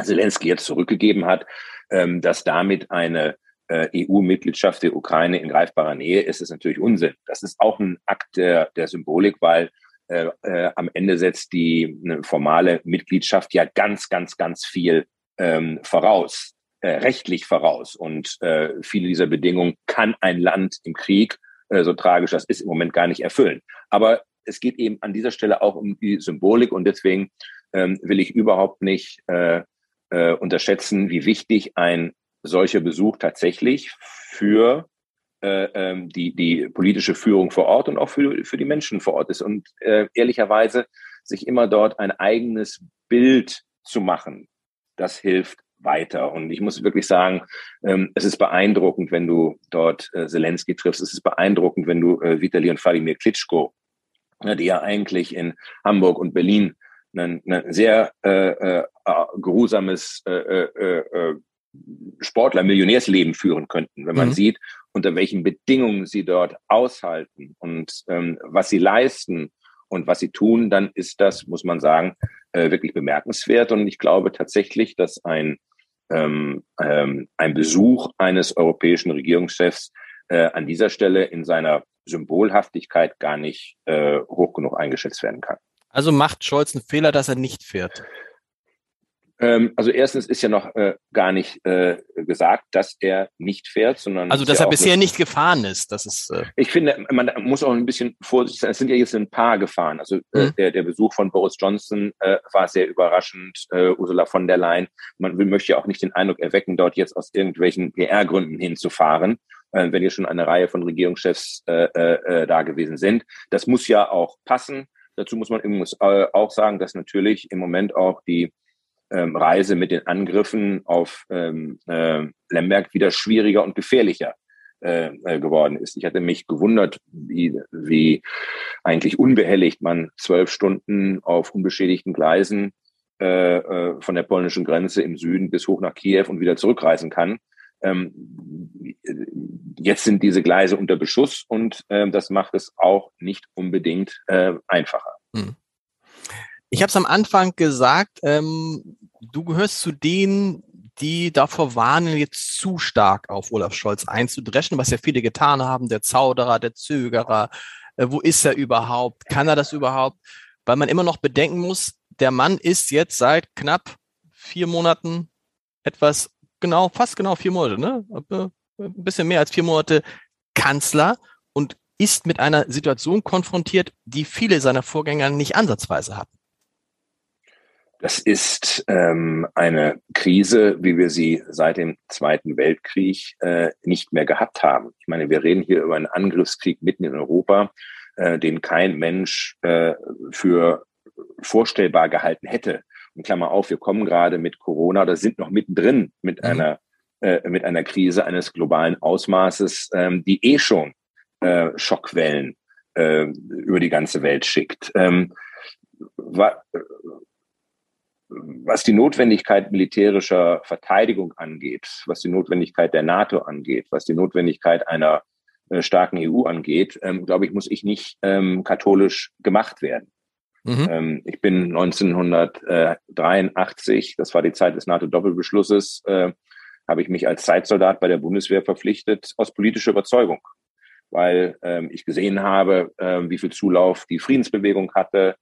Zelensky jetzt zurückgegeben hat, ähm, dass damit eine äh, EU-Mitgliedschaft der Ukraine in greifbarer Nähe ist, ist natürlich Unsinn. Das ist auch ein Akt der, der Symbolik, weil äh, äh, am Ende setzt die eine formale Mitgliedschaft ja ganz, ganz, ganz viel ähm, voraus, äh, rechtlich voraus. Und äh, viele dieser Bedingungen kann ein Land im Krieg, äh, so tragisch das ist, im Moment gar nicht erfüllen. Aber es geht eben an dieser Stelle auch um die Symbolik und deswegen ähm, will ich überhaupt nicht äh, äh, unterschätzen, wie wichtig ein solcher Besuch tatsächlich für äh, ähm, die, die politische Führung vor Ort und auch für, für die Menschen vor Ort ist. Und äh, ehrlicherweise sich immer dort ein eigenes Bild zu machen, das hilft weiter. Und ich muss wirklich sagen, ähm, es ist beeindruckend, wenn du dort äh, Zelensky triffst. Es ist beeindruckend, wenn du äh, Vitali und Vladimir Klitschko, ne, die ja eigentlich in Hamburg und Berlin ein, ein sehr äh, äh, geruhsames äh, äh, äh, Sportler Millionärsleben führen könnten, wenn man mhm. sieht, unter welchen Bedingungen sie dort aushalten und ähm, was sie leisten und was sie tun, dann ist das, muss man sagen, äh, wirklich bemerkenswert. Und ich glaube tatsächlich, dass ein, ähm, ähm, ein Besuch eines europäischen Regierungschefs äh, an dieser Stelle in seiner Symbolhaftigkeit gar nicht äh, hoch genug eingeschätzt werden kann. Also macht Scholz einen Fehler, dass er nicht fährt? Ähm, also erstens ist ja noch äh, gar nicht äh, gesagt, dass er nicht fährt, sondern also dass er bisher nicht gefahren ist. Das ist. Äh ich finde, man muss auch ein bisschen vorsichtig sein. Es sind ja jetzt ein paar gefahren. Also äh, mhm. der, der Besuch von Boris Johnson äh, war sehr überraschend. Äh, Ursula von der Leyen. Man will, möchte ja auch nicht den Eindruck erwecken, dort jetzt aus irgendwelchen PR-Gründen hinzufahren, äh, wenn hier schon eine Reihe von Regierungschefs äh, äh, da gewesen sind. Das muss ja auch passen. Dazu muss man übrigens äh, auch sagen, dass natürlich im Moment auch die ähm, Reise mit den Angriffen auf ähm, äh, Lemberg wieder schwieriger und gefährlicher äh, äh, geworden ist. Ich hatte mich gewundert, wie, wie eigentlich unbehelligt man zwölf Stunden auf unbeschädigten Gleisen äh, äh, von der polnischen Grenze im Süden bis hoch nach Kiew und wieder zurückreisen kann. Ähm, jetzt sind diese Gleise unter Beschuss und äh, das macht es auch nicht unbedingt äh, einfacher. Hm. Ich habe es am Anfang gesagt, ähm, du gehörst zu denen, die davor warnen, jetzt zu stark auf Olaf Scholz einzudreschen, was ja viele getan haben, der Zauderer, der Zögerer, äh, wo ist er überhaupt, kann er das überhaupt? Weil man immer noch bedenken muss, der Mann ist jetzt seit knapp vier Monaten etwas, genau, fast genau vier Monate, ne? Äh, ein bisschen mehr als vier Monate Kanzler und ist mit einer Situation konfrontiert, die viele seiner Vorgänger nicht ansatzweise hatten. Das ist ähm, eine Krise, wie wir sie seit dem Zweiten Weltkrieg äh, nicht mehr gehabt haben. Ich meine, wir reden hier über einen Angriffskrieg mitten in Europa, äh, den kein Mensch äh, für vorstellbar gehalten hätte. Und Klammer auf, wir kommen gerade mit Corona oder sind noch mittendrin mit mhm. einer äh, mit einer Krise eines globalen Ausmaßes, ähm, die eh schon äh, Schockwellen äh, über die ganze Welt schickt. Ähm, wa was die Notwendigkeit militärischer Verteidigung angeht, was die Notwendigkeit der NATO angeht, was die Notwendigkeit einer äh, starken EU angeht, ähm, glaube ich, muss ich nicht ähm, katholisch gemacht werden. Mhm. Ähm, ich bin 1983, das war die Zeit des NATO-Doppelbeschlusses, äh, habe ich mich als Zeitsoldat bei der Bundeswehr verpflichtet aus politischer Überzeugung, weil ähm, ich gesehen habe, äh, wie viel Zulauf die Friedensbewegung hatte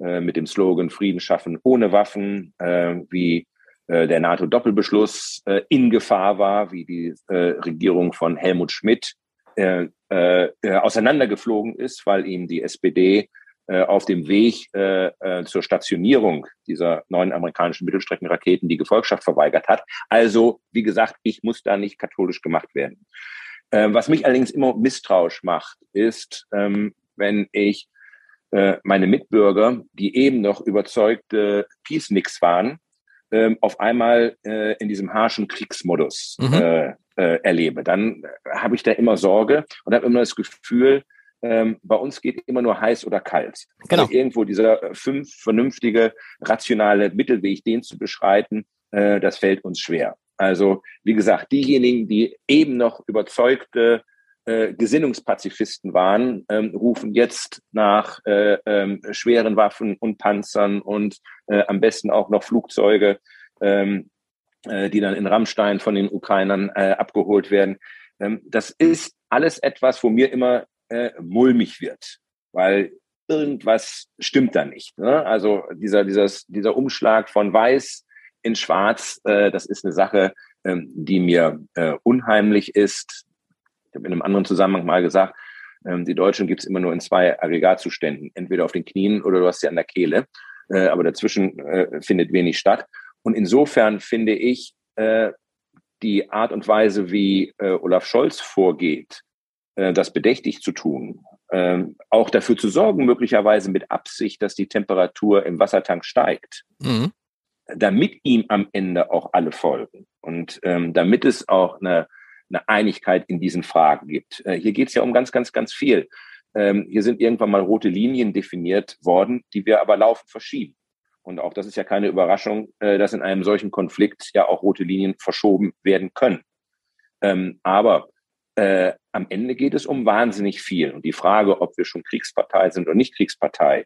äh, mit dem Slogan Frieden schaffen ohne Waffen, äh, wie äh, der NATO-Doppelbeschluss äh, in Gefahr war, wie die äh, Regierung von Helmut Schmidt auseinandergeflogen ist, weil ihm die SPD auf dem Weg zur Stationierung dieser neuen amerikanischen Mittelstreckenraketen die Gefolgschaft verweigert hat. Also, wie gesagt, ich muss da nicht katholisch gemacht werden. Äh, was mich allerdings immer misstrauisch macht, ist, ähm, wenn ich meine Mitbürger, die eben noch überzeugte Peace-Nicks waren, äh, auf einmal äh, in diesem harschen Kriegsmodus mhm. äh, äh, erlebe. Dann habe ich da immer Sorge und habe immer das Gefühl, ähm, bei uns geht immer nur heiß oder kalt. Also genau. Also irgendwo dieser äh, fünf vernünftige, rationale Mittelweg, den zu beschreiten, äh, das fällt uns schwer. Also wie gesagt, diejenigen, die eben noch überzeugte äh, Gesinnungspazifisten waren, ähm, rufen jetzt nach äh, ähm, schweren Waffen und Panzern und äh, am besten auch noch Flugzeuge, ähm, äh, die dann in Rammstein von den Ukrainern äh, abgeholt werden. Ähm, das ist alles etwas, wo mir immer äh, mulmig wird, weil irgendwas stimmt da nicht. Ne? Also dieser, dieses, dieser Umschlag von Weiß in Schwarz, äh, das ist eine Sache, ähm, die mir äh, unheimlich ist. Ich habe in einem anderen Zusammenhang mal gesagt, ähm, die Deutschen gibt es immer nur in zwei Aggregatzuständen, entweder auf den Knien oder du hast sie an der Kehle. Äh, aber dazwischen äh, findet wenig statt. Und insofern finde ich äh, die Art und Weise, wie Olaf Scholz vorgeht, das bedächtig zu tun, ähm, auch dafür zu sorgen, möglicherweise mit Absicht, dass die Temperatur im Wassertank steigt, mhm. damit ihm am Ende auch alle folgen und ähm, damit es auch eine, eine Einigkeit in diesen Fragen gibt. Äh, hier geht es ja um ganz, ganz, ganz viel. Ähm, hier sind irgendwann mal rote Linien definiert worden, die wir aber laufend verschieben. Und auch das ist ja keine Überraschung, äh, dass in einem solchen Konflikt ja auch rote Linien verschoben werden können. Ähm, aber äh, am Ende geht es um wahnsinnig viel. Und die Frage, ob wir schon Kriegspartei sind oder nicht Kriegspartei,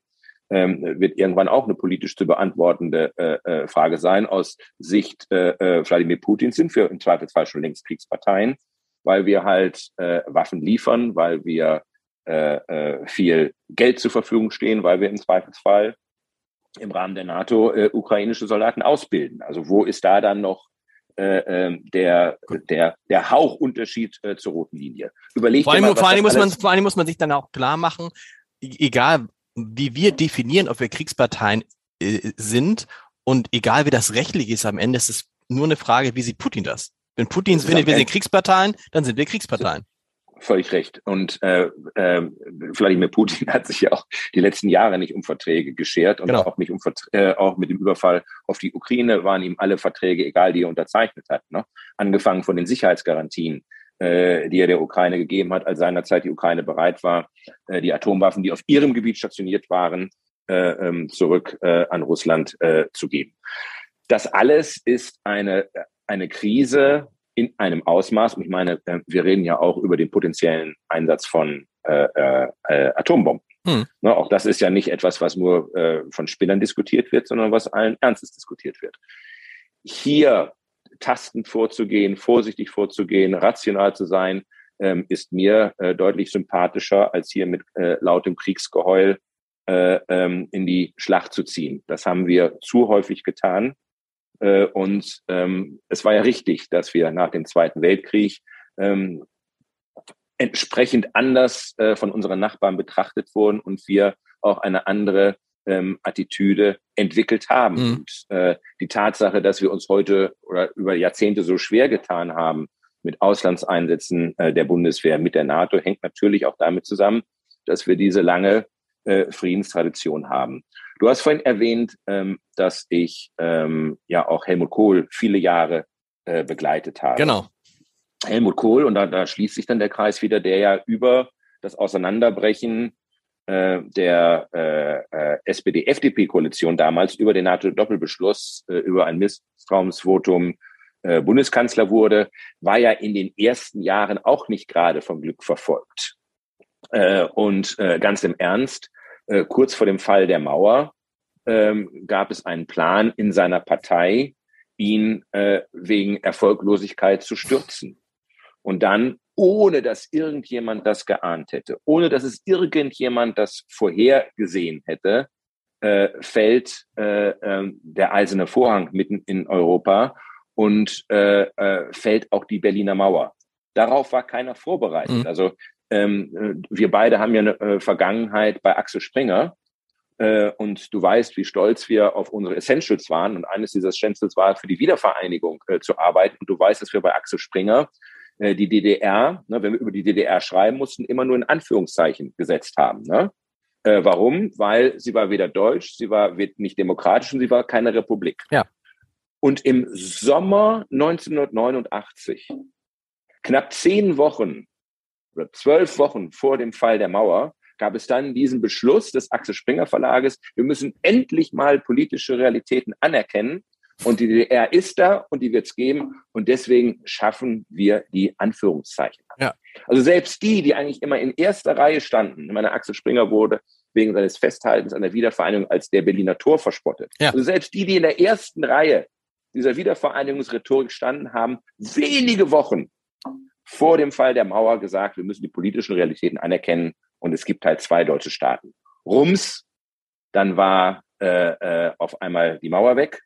ähm, wird irgendwann auch eine politisch zu beantwortende äh, äh, Frage sein. Aus Sicht äh, äh, Wladimir Putins sind wir im Zweifelsfall schon längst Kriegsparteien, weil wir halt äh, Waffen liefern, weil wir äh, viel Geld zur Verfügung stehen, weil wir im Zweifelsfall im Rahmen der NATO ukrainische Soldaten ausbilden. Also wo ist da dann noch äh, ähm, der, der, der Hauchunterschied äh, zur roten Linie. Überlegt vor allem, mal, vor, allem muss man, vor allem muss man sich dann auch klar machen, e-, egal wie wir definieren, ob wir Kriegsparteien äh, sind und egal wie das rechtlich ist am Ende, ist es nur eine Frage, wie sieht Putin das? Wenn Putin findet, wir sind Kriegsparteien, dann sind wir Kriegsparteien völlig recht. Und äh, äh, Wladimir Putin hat sich ja auch die letzten Jahre nicht um Verträge geschert und genau. auch nicht um äh, auch mit dem Überfall auf die Ukraine waren ihm alle Verträge egal, die er unterzeichnet hat. Ne? Angefangen von den Sicherheitsgarantien, die er der Ukraine gegeben hat, als seinerzeit die Ukraine bereit war, äh, die Atomwaffen, die auf ihrem Gebiet stationiert waren, äh, ähm, zurück äh, an Russland äh, zu geben. Das alles ist eine eine Krise, in einem Ausmaß, und ich meine, äh, wir reden ja auch über den potenziellen Einsatz von äh, äh, äh, Atombomben. Hm. Ne, auch das ist ja nicht etwas, was nur äh, von Spinnern diskutiert wird, sondern was allen Ernstes diskutiert wird. Hier tastend vorzugehen, vorsichtig vorzugehen, rational zu sein, ähm, ist mir äh, deutlich sympathischer, als hier mit äh, lautem Kriegsgeheul äh, ähm, in die Schlacht zu ziehen. Das haben wir zu häufig getan. Äh, und ähm, es war ja richtig, dass wir nach dem Zweiten Weltkrieg ähm, entsprechend anders äh, von unseren Nachbarn betrachtet wurden und wir auch eine andere ähm, Attitüde entwickelt haben. Mhm. Und äh, die Tatsache, dass wir uns heute oder über Jahrzehnte so schwer getan haben mit Auslandseinsätzen äh, der Bundeswehr, mit der NATO, hängt natürlich auch damit zusammen, dass wir diese lange äh, Friedenstradition haben. Du hast vorhin erwähnt, ähm, dass ich ähm, ja auch Helmut Kohl viele Jahre äh, begleitet habe. Genau. Helmut Kohl, und da, da schließt sich dann der Kreis wieder, der ja über das Auseinanderbrechen der äh, äh, SPD-FDP-Koalition damals über den NATO-Doppelbeschluss, äh, über ein Misstrauensvotum äh, Bundeskanzler wurde, war ja in den ersten Jahren auch nicht gerade vom Glück verfolgt. Äh, und äh, ganz im Ernst, äh, kurz vor dem Fall der Mauer ähm, gab es einen Plan in seiner Partei, ihn äh, wegen Erfolglosigkeit zu stürzen. Und dann, ohne dass irgendjemand das geahnt hätte, ohne dass es irgendjemand das vorhergesehen hätte, äh, fällt äh, äh, der eiserne Vorhang mitten in Europa und äh, äh, fällt auch die Berliner Mauer. Darauf war keiner vorbereitet. Mhm. Also ähm, äh, wir beide haben ja eine Vergangenheit bei Axel Springer. Und du weißt, wie stolz wir auf unsere Essentials waren. Und eines dieser Essentials war, für die Wiedervereinigung äh, zu arbeiten. Und du weißt, dass wir bei Axel Springer äh, die DDR, ne, wenn wir über die DDR schreiben mussten, immer nur in Anführungszeichen gesetzt haben. Ne? Äh, warum? Weil sie war weder deutsch, sie war nicht demokratisch und sie war keine Republik. Ja. Und im Sommer 1989, knapp zehn Wochen oder zwölf Wochen vor dem Fall der Mauer, gab es dann diesen Beschluss des Axel Springer Verlages, wir müssen endlich mal politische Realitäten anerkennen. Und die DDR ist da und die wird es geben. Und deswegen schaffen wir die Anführungszeichen. Ja. Also selbst die, die eigentlich immer in erster Reihe standen, meine, Axel Springer wurde wegen seines Festhaltens an der Wiedervereinigung als der Berliner Tor verspottet. Ja. Also selbst die, die in der ersten Reihe dieser Wiedervereinigungsrhetorik standen, haben wenige Wochen vor dem Fall der Mauer gesagt, wir müssen die politischen Realitäten anerkennen und es gibt halt zwei deutsche Staaten. Rums, dann war äh, äh, auf einmal die Mauer weg,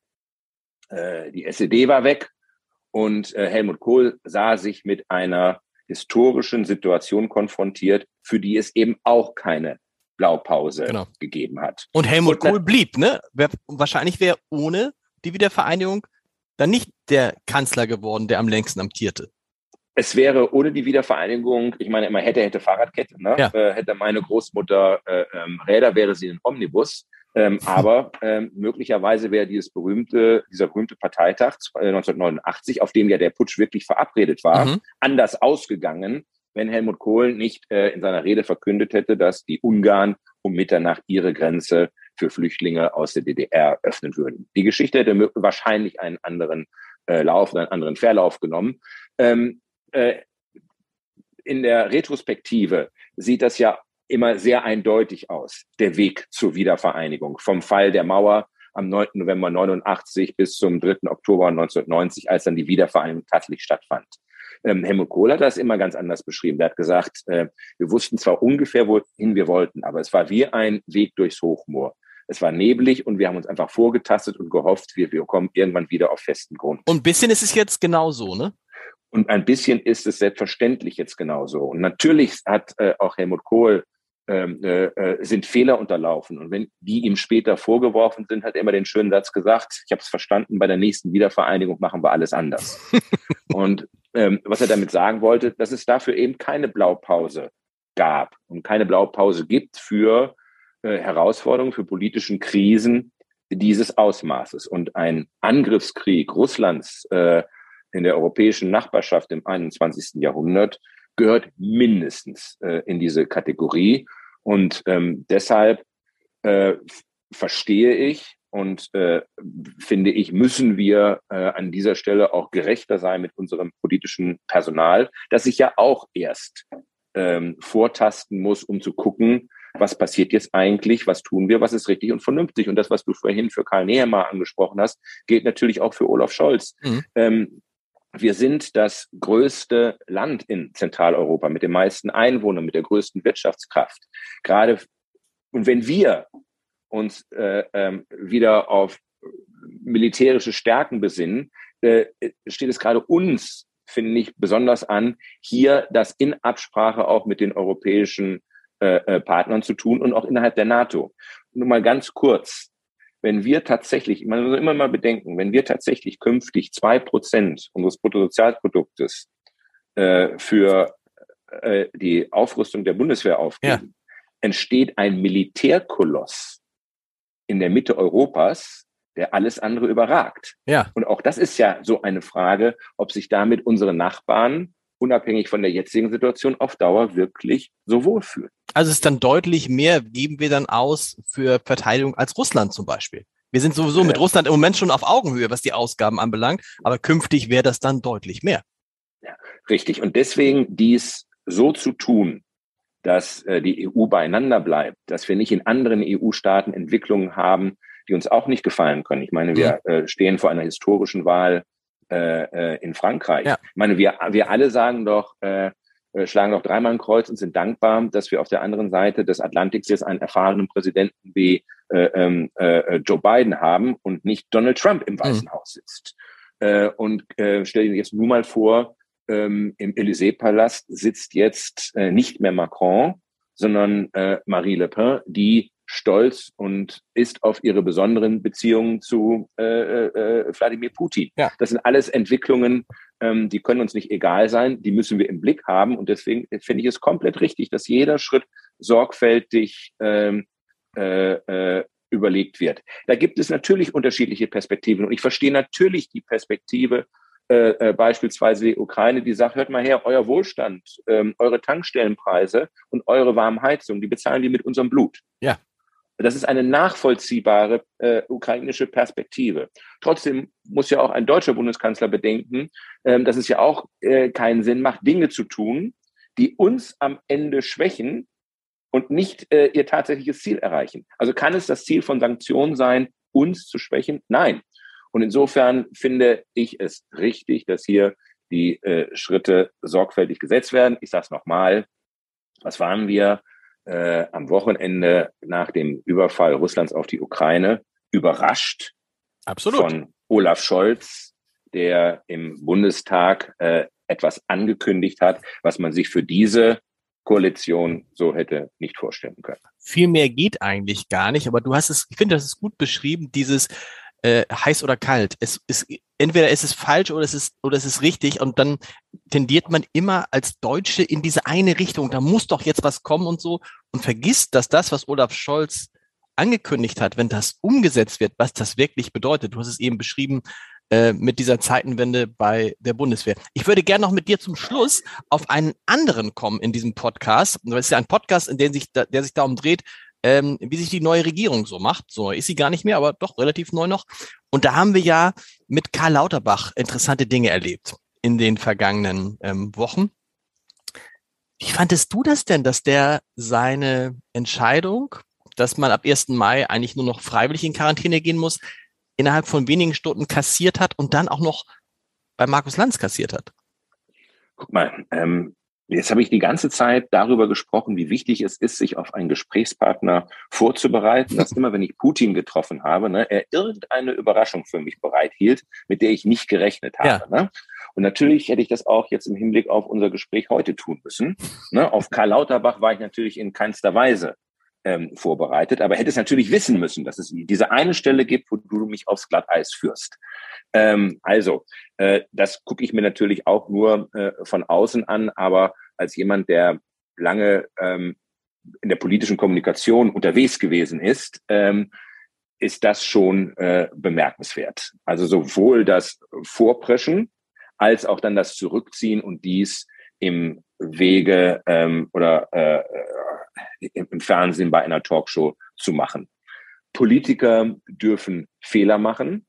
äh, die SED war weg und äh, Helmut Kohl sah sich mit einer historischen Situation konfrontiert, für die es eben auch keine Blaupause genau. gegeben hat. Und Helmut und, Kohl blieb, ne? Wahrscheinlich wäre ohne die Wiedervereinigung dann nicht der Kanzler geworden, der am längsten amtierte. Es wäre ohne die Wiedervereinigung, ich meine immer hätte, hätte Fahrradkette, ne? Ja. Äh, hätte meine Großmutter äh, ähm, Räder, wäre sie ein Omnibus. Ähm, aber ähm, möglicherweise wäre dieses berühmte, dieser berühmte Parteitag 1989, auf dem ja der Putsch wirklich verabredet war, mhm. anders ausgegangen, wenn Helmut Kohl nicht äh, in seiner Rede verkündet hätte, dass die Ungarn um Mitternacht ihre Grenze für Flüchtlinge aus der DDR öffnen würden. Die Geschichte hätte wahrscheinlich einen anderen äh, Lauf, einen anderen Verlauf genommen. Ähm, äh, in der Retrospektive sieht das ja immer sehr eindeutig aus, der Weg zur Wiedervereinigung. Vom Fall der Mauer am 9. November 89 bis zum 3. Oktober 1990, als dann die Wiedervereinigung tatsächlich stattfand. Ähm, Helmut Kohl hat das immer ganz anders beschrieben. Er hat gesagt, äh, wir wussten zwar ungefähr, wohin wir wollten, aber es war wie ein Weg durchs Hochmoor. Es war neblig und wir haben uns einfach vorgetastet und gehofft, wir, wir kommen irgendwann wieder auf festen Grund. Und ein bisschen ist es jetzt genauso, ne? Und ein bisschen ist es selbstverständlich jetzt genauso. Und natürlich hat äh, auch Helmut Kohl äh, äh, sind Fehler unterlaufen. Und wenn die ihm später vorgeworfen sind, hat er immer den schönen Satz gesagt, ich habe es verstanden, bei der nächsten Wiedervereinigung machen wir alles anders. und ähm, was er damit sagen wollte, dass es dafür eben keine Blaupause gab und keine Blaupause gibt für äh, Herausforderungen, für politischen Krisen dieses Ausmaßes. Und ein Angriffskrieg Russlands äh, in der europäischen Nachbarschaft im 21. Jahrhundert gehört mindestens äh, in diese Kategorie. Und ähm, deshalb äh, verstehe ich und äh, finde ich, müssen wir äh, an dieser Stelle auch gerechter sein mit unserem politischen Personal, das sich ja auch erst ähm, vortasten muss, um zu gucken, was passiert jetzt eigentlich, was tun wir, was ist richtig und vernünftig. Und das, was du vorhin für Karl Nehammer angesprochen hast, gilt natürlich auch für Olaf Scholz. Mhm. Ähm, wir sind das größte Land in Zentraleuropa mit den meisten Einwohnern, mit der größten Wirtschaftskraft. Gerade und wenn wir uns äh, ähm, wieder auf militärische Stärken besinnen, äh, steht es gerade uns, finde ich, besonders an, hier das in Absprache auch mit den europäischen äh, äh Partnern zu tun und auch innerhalb der NATO. Nur mal ganz kurz wenn wir tatsächlich, man muss immer mal bedenken, wenn wir tatsächlich künftig zwei Prozent unseres Bruttosozialproduktes äh, für äh, die Aufrüstung der Bundeswehr aufgeben, ja. entsteht ein Militärkoloss in der Mitte Europas, der alles andere überragt. Ja. Und auch das ist ja so eine Frage, ob sich damit unsere Nachbarn unabhängig von der jetzigen Situation auf Dauer wirklich so wohlfühlen. Also es ist dann deutlich mehr, geben wir dann aus für Verteidigung als Russland zum Beispiel. Wir sind sowieso mit Russland im Moment schon auf Augenhöhe, was die Ausgaben anbelangt, aber künftig wäre das dann deutlich mehr. Ja, richtig. Und deswegen dies so zu tun, dass äh, die EU beieinander bleibt, dass wir nicht in anderen EU-Staaten Entwicklungen haben, die uns auch nicht gefallen können. Ich meine, wir mhm. äh, stehen vor einer historischen Wahl äh, äh, in Frankreich. Ja. Ich meine, wir, wir alle sagen doch, äh, äh, schlagen doch dreimal ein Kreuz und sind dankbar, dass wir auf der anderen Seite des Atlantiks jetzt einen erfahrenen Präsidenten wie äh, ähm, äh, Joe Biden haben und nicht Donald Trump im Weißen mhm. Haus sitzt. Äh, und äh, stell dir jetzt nur mal vor, ähm, im Élysée-Palast sitzt jetzt äh, nicht mehr Macron, sondern äh, Marie Le Pen, die stolz und ist auf ihre besonderen Beziehungen zu äh, äh, Wladimir Putin. Ja. Das sind alles Entwicklungen, ähm, die können uns nicht egal sein, die müssen wir im Blick haben. Und deswegen finde ich es komplett richtig, dass jeder Schritt sorgfältig ähm, äh, äh, überlegt wird. Da gibt es natürlich unterschiedliche Perspektiven. Und ich verstehe natürlich die Perspektive äh, äh, beispielsweise die Ukraine, die sagt, hört mal her, euer Wohlstand, ähm, eure Tankstellenpreise und eure warme Heizung, die bezahlen die mit unserem Blut. Ja. Das ist eine nachvollziehbare äh, ukrainische Perspektive. Trotzdem muss ja auch ein deutscher Bundeskanzler bedenken, ähm, dass es ja auch äh, keinen Sinn macht, Dinge zu tun, die uns am Ende schwächen und nicht äh, ihr tatsächliches Ziel erreichen. Also kann es das Ziel von Sanktionen sein, uns zu schwächen? Nein. Und insofern finde ich es richtig, dass hier die äh, Schritte sorgfältig gesetzt werden. Ich sage es nochmal, was waren wir? Äh, am Wochenende nach dem Überfall Russlands auf die Ukraine überrascht Absolut. von Olaf Scholz, der im Bundestag äh, etwas angekündigt hat, was man sich für diese Koalition so hätte nicht vorstellen können. Viel mehr geht eigentlich gar nicht, aber du hast es, ich finde, das ist gut beschrieben, dieses äh, heiß oder kalt. Es ist entweder ist es falsch oder es ist oder es ist richtig und dann tendiert man immer als Deutsche in diese eine Richtung. Da muss doch jetzt was kommen und so und vergisst, dass das, was Olaf Scholz angekündigt hat, wenn das umgesetzt wird, was das wirklich bedeutet. Du hast es eben beschrieben äh, mit dieser Zeitenwende bei der Bundeswehr. Ich würde gerne noch mit dir zum Schluss auf einen anderen kommen in diesem Podcast. Das ist ja ein Podcast, in dem sich, der sich darum dreht, ähm, wie sich die neue Regierung so macht. So ist sie gar nicht mehr, aber doch relativ neu noch. Und da haben wir ja mit Karl Lauterbach interessante Dinge erlebt in den vergangenen ähm, Wochen. Wie fandest du das denn, dass der seine Entscheidung, dass man ab 1. Mai eigentlich nur noch freiwillig in Quarantäne gehen muss, innerhalb von wenigen Stunden kassiert hat und dann auch noch bei Markus Lanz kassiert hat? Guck mal, ähm, Jetzt habe ich die ganze Zeit darüber gesprochen, wie wichtig es ist, sich auf einen Gesprächspartner vorzubereiten, dass immer, wenn ich Putin getroffen habe, ne, er irgendeine Überraschung für mich bereithielt, mit der ich nicht gerechnet habe. Ja. Ne? Und natürlich hätte ich das auch jetzt im Hinblick auf unser Gespräch heute tun müssen. Ne? Auf Karl Lauterbach war ich natürlich in keinster Weise ähm, vorbereitet, aber hätte es natürlich wissen müssen, dass es diese eine Stelle gibt, wo du mich aufs Glatteis führst. Ähm, also, äh, das gucke ich mir natürlich auch nur äh, von außen an, aber als jemand, der lange ähm, in der politischen Kommunikation unterwegs gewesen ist, ähm, ist das schon äh, bemerkenswert. Also sowohl das Vorpreschen als auch dann das Zurückziehen und dies im Wege ähm, oder äh, im Fernsehen bei einer Talkshow zu machen. Politiker dürfen Fehler machen.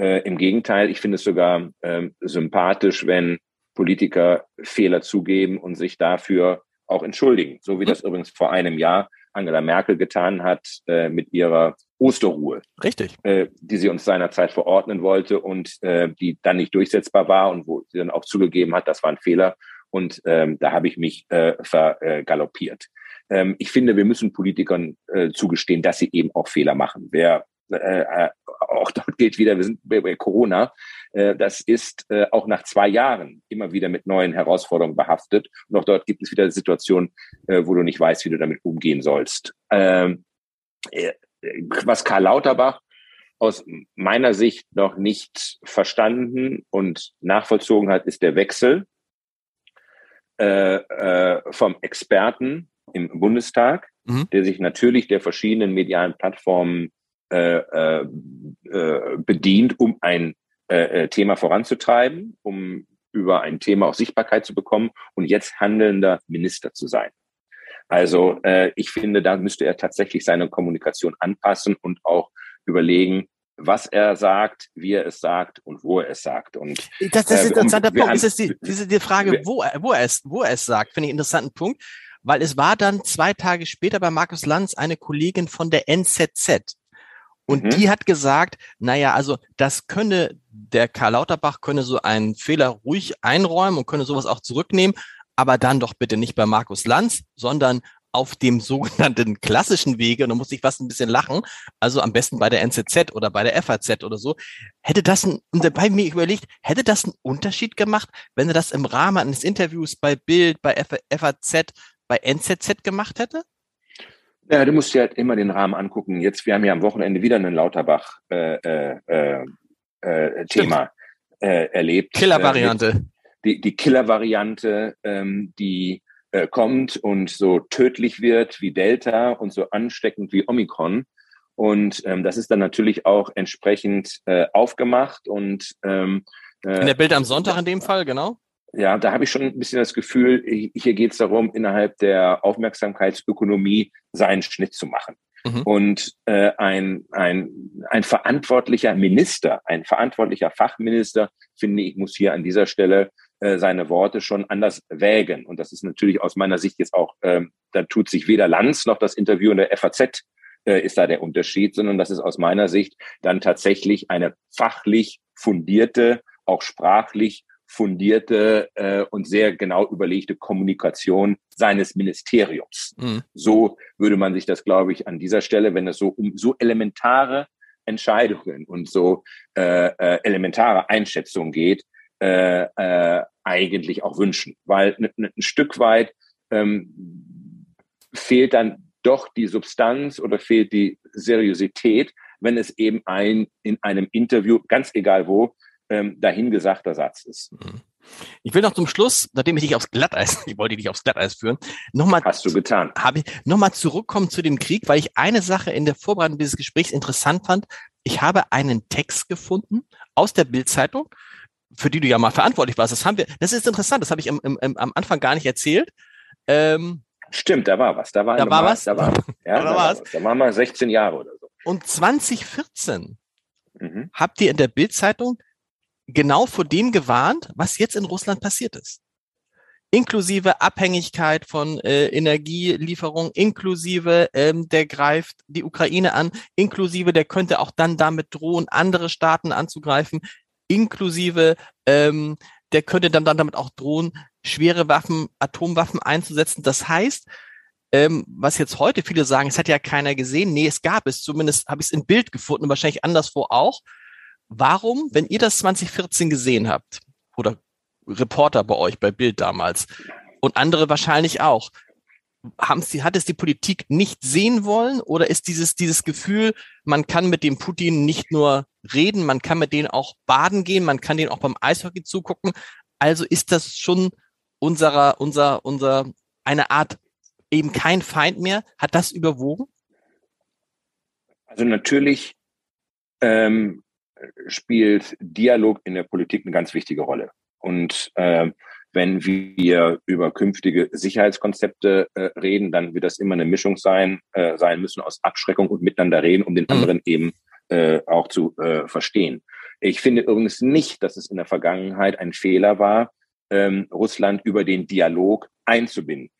Äh, Im Gegenteil, ich finde es sogar äh, sympathisch, wenn Politiker Fehler zugeben und sich dafür auch entschuldigen. So wie mhm. das übrigens vor einem Jahr Angela Merkel getan hat äh, mit ihrer Osterruhe. Richtig. Äh, die sie uns seinerzeit verordnen wollte und äh, die dann nicht durchsetzbar war und wo sie dann auch zugegeben hat, das war ein Fehler. Und ähm, da habe ich mich äh, vergaloppiert. Ähm, ich finde, wir müssen Politikern äh, zugestehen, dass sie eben auch Fehler machen. Wer äh, äh auch dort gilt wieder, wir sind bei Corona, äh, das ist äh, auch nach zwei Jahren immer wieder mit neuen Herausforderungen behaftet. Und auch dort gibt es wieder Situationen, äh, wo du nicht weißt, wie du damit umgehen sollst. Ähm, äh, was Karl Lauterbach aus meiner Sicht noch nicht verstanden und nachvollzogen hat, ist der Wechsel äh, äh, vom Experten im Bundestag, mhm. der sich natürlich der verschiedenen medialen Plattformen äh, äh, äh, bedient, um ein Thema voranzutreiben, um über ein Thema auch Sichtbarkeit zu bekommen und jetzt handelnder Minister zu sein. Also ich finde, da müsste er tatsächlich seine Kommunikation anpassen und auch überlegen, was er sagt, wie er es sagt und wo er es sagt. Und das, das ist ein interessanter Punkt. Haben, ist es die, diese die Frage, wo er, wo er es, wo er es sagt, finde ich einen interessanten Punkt weil es war dann zwei Tage später bei Markus Lanz eine Kollegin von der NZZ. Und mhm. die hat gesagt, naja, also das könne, der Karl Lauterbach könne so einen Fehler ruhig einräumen und könne sowas auch zurücknehmen, aber dann doch bitte nicht bei Markus Lanz, sondern auf dem sogenannten klassischen Wege, und da muss ich fast ein bisschen lachen, also am besten bei der NZZ oder bei der FAZ oder so, hätte das, ein, und dabei mir überlegt, hätte das einen Unterschied gemacht, wenn er das im Rahmen eines Interviews bei Bild, bei FAZ, bei NZZ gemacht hätte? Ja, du musst dir halt immer den Rahmen angucken. Jetzt, wir haben ja am Wochenende wieder einen Lauterbach-Thema äh, äh, äh, äh, erlebt. Killer-Variante. Äh, die die Killer-Variante, ähm, die äh, kommt und so tödlich wird wie Delta und so ansteckend wie Omikron. Und ähm, das ist dann natürlich auch entsprechend äh, aufgemacht und ähm, äh, in der Bild am Sonntag in dem Fall, genau. Ja, da habe ich schon ein bisschen das Gefühl, hier geht es darum, innerhalb der Aufmerksamkeitsökonomie seinen Schnitt zu machen. Mhm. Und äh, ein, ein, ein verantwortlicher Minister, ein verantwortlicher Fachminister, finde ich, muss hier an dieser Stelle äh, seine Worte schon anders wägen. Und das ist natürlich aus meiner Sicht jetzt auch, äh, da tut sich weder Lanz noch das Interview in der FAZ äh, ist da der Unterschied, sondern das ist aus meiner Sicht dann tatsächlich eine fachlich fundierte, auch sprachlich fundierte äh, und sehr genau überlegte Kommunikation seines Ministeriums. Mhm. So würde man sich das, glaube ich, an dieser Stelle, wenn es so um so elementare Entscheidungen und so äh, äh, elementare Einschätzungen geht, äh, äh, eigentlich auch wünschen. Weil ein Stück weit ähm, fehlt dann doch die Substanz oder fehlt die Seriosität, wenn es eben ein in einem Interview, ganz egal wo, ähm, dahingesagter Satz ist. Mhm. Ich will noch zum Schluss, nachdem ich dich aufs Glatteis, ich wollte dich aufs Glatteis führen, nochmal. Hast du getan. Habe ich nochmal zurückkommen zu dem Krieg, weil ich eine Sache in der Vorbereitung dieses Gesprächs interessant fand. Ich habe einen Text gefunden aus der Bildzeitung, für die du ja mal verantwortlich warst. Das haben wir, das ist interessant, das habe ich am, am, am Anfang gar nicht erzählt. Ähm, Stimmt, da war was. Da war, da war was. Da war, ja, da, da war was. Da waren wir 16 Jahre oder so. Und 2014 mhm. habt ihr in der Bildzeitung genau vor dem gewarnt, was jetzt in Russland passiert ist. Inklusive Abhängigkeit von äh, Energielieferung, inklusive ähm, der greift die Ukraine an, inklusive der könnte auch dann damit drohen, andere Staaten anzugreifen, inklusive ähm, der könnte dann, dann damit auch drohen, schwere Waffen, Atomwaffen einzusetzen. Das heißt, ähm, was jetzt heute viele sagen, es hat ja keiner gesehen. Nee, es gab es. Zumindest habe ich es im Bild gefunden, wahrscheinlich anderswo auch. Warum, wenn ihr das 2014 gesehen habt, oder Reporter bei euch, bei Bild damals, und andere wahrscheinlich auch, haben sie, hat es die Politik nicht sehen wollen oder ist dieses, dieses Gefühl, man kann mit dem Putin nicht nur reden, man kann mit denen auch baden gehen, man kann denen auch beim Eishockey zugucken. Also ist das schon unserer, unser, unser, eine Art eben kein Feind mehr? Hat das überwogen? Also natürlich ähm, spielt Dialog in der Politik eine ganz wichtige Rolle. Und äh, wenn wir über künftige Sicherheitskonzepte äh, reden, dann wird das immer eine Mischung sein, äh, sein müssen aus Abschreckung und miteinander reden, um den mhm. anderen eben äh, auch zu äh, verstehen. Ich finde übrigens nicht, dass es in der Vergangenheit ein Fehler war, ähm, Russland über den Dialog einzubinden.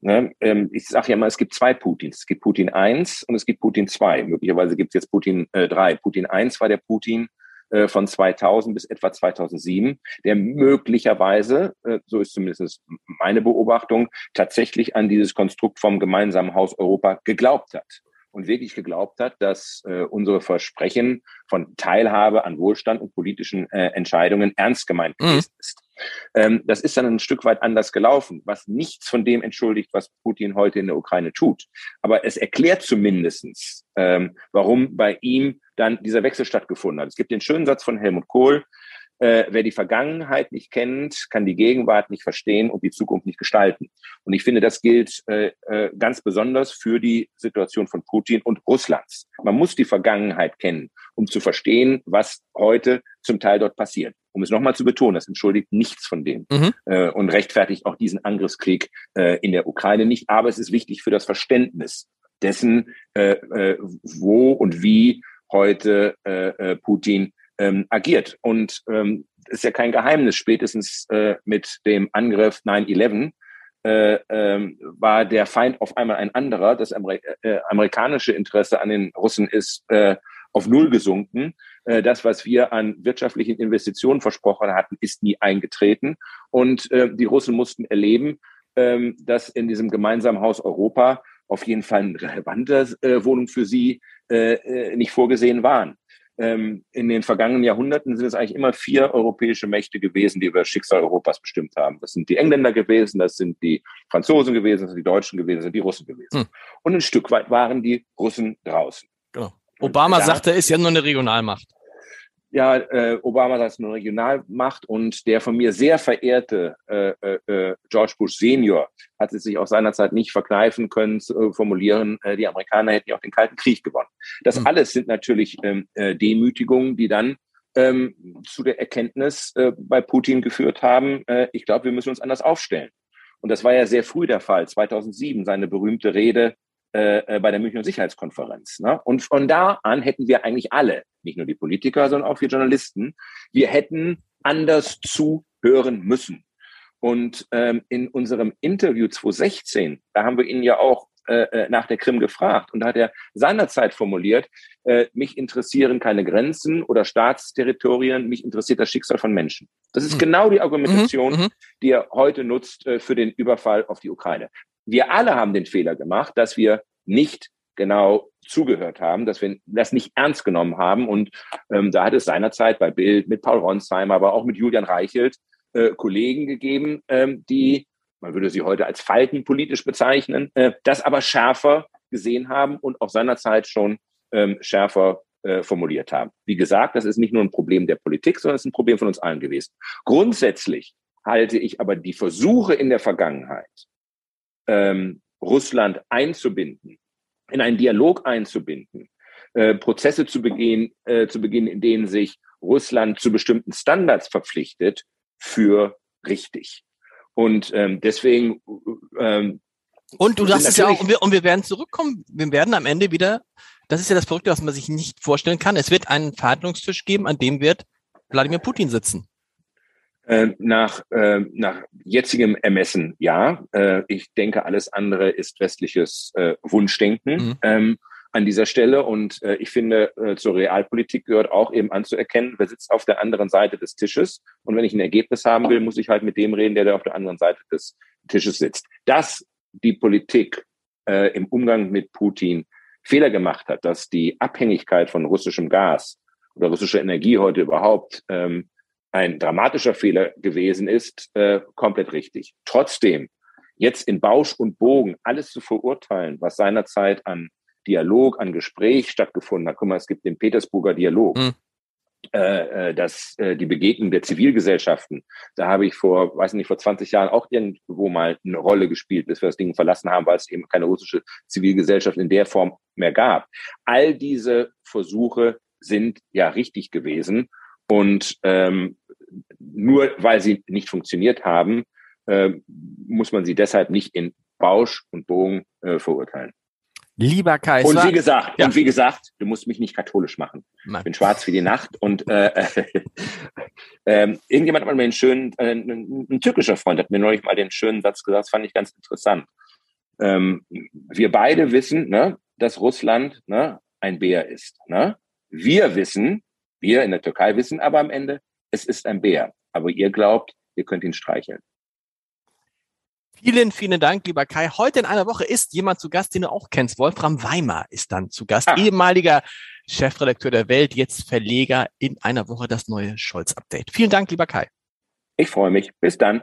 Ne? Ähm, ich sage ja mal, es gibt zwei Putins. Es gibt Putin 1 und es gibt Putin 2. Möglicherweise gibt es jetzt Putin äh, 3. Putin 1 war der Putin äh, von 2000 bis etwa 2007, der möglicherweise, äh, so ist zumindest meine Beobachtung, tatsächlich an dieses Konstrukt vom gemeinsamen Haus Europa geglaubt hat und wirklich geglaubt hat, dass äh, unsere Versprechen von Teilhabe an Wohlstand und politischen äh, Entscheidungen ernst gemeint mhm. gewesen ist. Ähm, das ist dann ein Stück weit anders gelaufen, was nichts von dem entschuldigt, was Putin heute in der Ukraine tut. Aber es erklärt zumindestens, ähm, warum bei ihm dann dieser Wechsel stattgefunden hat. Es gibt den schönen Satz von Helmut Kohl, äh, wer die Vergangenheit nicht kennt, kann die Gegenwart nicht verstehen und die Zukunft nicht gestalten. Und ich finde, das gilt äh, äh, ganz besonders für die Situation von Putin und Russlands. Man muss die Vergangenheit kennen, um zu verstehen, was heute zum Teil dort passiert. Um es nochmal zu betonen, das entschuldigt nichts von dem mhm. äh, und rechtfertigt auch diesen Angriffskrieg äh, in der Ukraine nicht. Aber es ist wichtig für das Verständnis dessen, äh, äh, wo und wie heute äh, äh Putin ähm, agiert. Und ähm, ist ja kein Geheimnis, spätestens mit dem Angriff 9-11 äh, ähm, war der Feind auf einmal ein anderer. Das Amer amerikanische Interesse an den Russen ist auf Null gesunken. Äh, das, was wir an wirtschaftlichen Investitionen versprochen hatten, ist nie eingetreten. Und äh, die Russen mussten erleben, ähm, dass in diesem gemeinsamen Haus Europa auf jeden Fall eine relevante äh, Wohnung für sie nicht vorgesehen waren. Ähm, in den vergangenen Jahrhunderten sind es eigentlich immer vier europäische Mächte gewesen, die über das Schicksal Europas bestimmt haben. Das sind die Engländer gewesen, das sind die Franzosen gewesen, das sind die Deutschen gewesen, das sind die Russen gewesen. Hm. Und ein Stück weit waren die Russen draußen. Genau. Obama sagte, er ist ja nur eine Regionalmacht. Ja, äh, Obama sagt, es eine Regionalmacht und der von mir sehr verehrte äh, äh, äh, George Bush Senior hat es sich auch seinerzeit nicht verkneifen können zu äh, formulieren, äh, die Amerikaner hätten ja auch den Kalten Krieg gewonnen. Das mhm. alles sind natürlich ähm, äh, Demütigungen, die dann ähm, zu der Erkenntnis äh, bei Putin geführt haben, äh, ich glaube, wir müssen uns anders aufstellen. Und das war ja sehr früh der Fall, 2007, seine berühmte Rede äh, äh, bei der Münchner Sicherheitskonferenz. Ne? Und von da an hätten wir eigentlich alle, nicht nur die Politiker, sondern auch wir Journalisten, wir hätten anders zuhören müssen. Und ähm, in unserem Interview 2016, da haben wir ihn ja auch äh, äh, nach der Krim gefragt. Und da hat er seinerzeit formuliert, äh, mich interessieren keine Grenzen oder Staatsterritorien, mich interessiert das Schicksal von Menschen. Das ist mhm. genau die Argumentation, mhm. die er heute nutzt äh, für den Überfall auf die Ukraine wir alle haben den Fehler gemacht, dass wir nicht genau zugehört haben, dass wir das nicht ernst genommen haben. Und ähm, da hat es seinerzeit bei Bild mit Paul Ronsheimer, aber auch mit Julian Reichelt äh, Kollegen gegeben, ähm, die, man würde sie heute als Falten politisch bezeichnen, äh, das aber schärfer gesehen haben und auch seinerzeit schon ähm, schärfer äh, formuliert haben. Wie gesagt, das ist nicht nur ein Problem der Politik, sondern es ist ein Problem von uns allen gewesen. Grundsätzlich halte ich aber die Versuche in der Vergangenheit, ähm, Russland einzubinden, in einen Dialog einzubinden, äh, Prozesse zu begehen, äh, zu beginnen, in denen sich Russland zu bestimmten Standards verpflichtet, für richtig. Und ähm, deswegen. Ähm, und du sagst es ja auch, und wir, und wir werden zurückkommen. Wir werden am Ende wieder, das ist ja das Verrückte, was man sich nicht vorstellen kann. Es wird einen Verhandlungstisch geben, an dem wird Wladimir Putin sitzen. Äh, nach, äh, nach jetzigem Ermessen ja. Äh, ich denke, alles andere ist westliches äh, Wunschdenken mhm. ähm, an dieser Stelle. Und äh, ich finde, äh, zur Realpolitik gehört auch eben anzuerkennen, wer sitzt auf der anderen Seite des Tisches. Und wenn ich ein Ergebnis haben will, muss ich halt mit dem reden, der da auf der anderen Seite des Tisches sitzt. Dass die Politik äh, im Umgang mit Putin Fehler gemacht hat, dass die Abhängigkeit von russischem Gas oder russischer Energie heute überhaupt ähm, ein dramatischer Fehler gewesen ist, äh, komplett richtig. Trotzdem, jetzt in Bausch und Bogen alles zu verurteilen, was seinerzeit an Dialog, an Gespräch stattgefunden hat. Guck mal, es gibt den Petersburger Dialog. Mhm. Äh, dass äh, die Begegnung der Zivilgesellschaften, da habe ich vor, weiß nicht, vor 20 Jahren auch irgendwo mal eine Rolle gespielt, bis wir das Ding verlassen haben, weil es eben keine russische Zivilgesellschaft in der Form mehr gab. All diese Versuche sind ja richtig gewesen und ähm, nur weil sie nicht funktioniert haben, äh, muss man sie deshalb nicht in Bausch und Bogen äh, verurteilen. Lieber Kaiser. Und wie gesagt, ja. und wie gesagt, du musst mich nicht katholisch machen. Ich bin schwarz wie die Nacht und äh, äh, irgendjemand hat mir einen schönen, äh, ein, ein, türkischer Freund hat mir neulich mal den schönen Satz gesagt, das fand ich ganz interessant. Ähm, wir beide wissen, ne, dass Russland ne, ein Bär ist. Ne? Wir wissen, wir in der Türkei wissen aber am Ende, es ist ein Bär. Aber ihr glaubt, ihr könnt ihn streicheln. Vielen, vielen Dank, lieber Kai. Heute in einer Woche ist jemand zu Gast, den du auch kennst. Wolfram Weimer ist dann zu Gast, ah. ehemaliger Chefredakteur der Welt, jetzt Verleger in einer Woche das neue Scholz-Update. Vielen Dank, lieber Kai. Ich freue mich. Bis dann.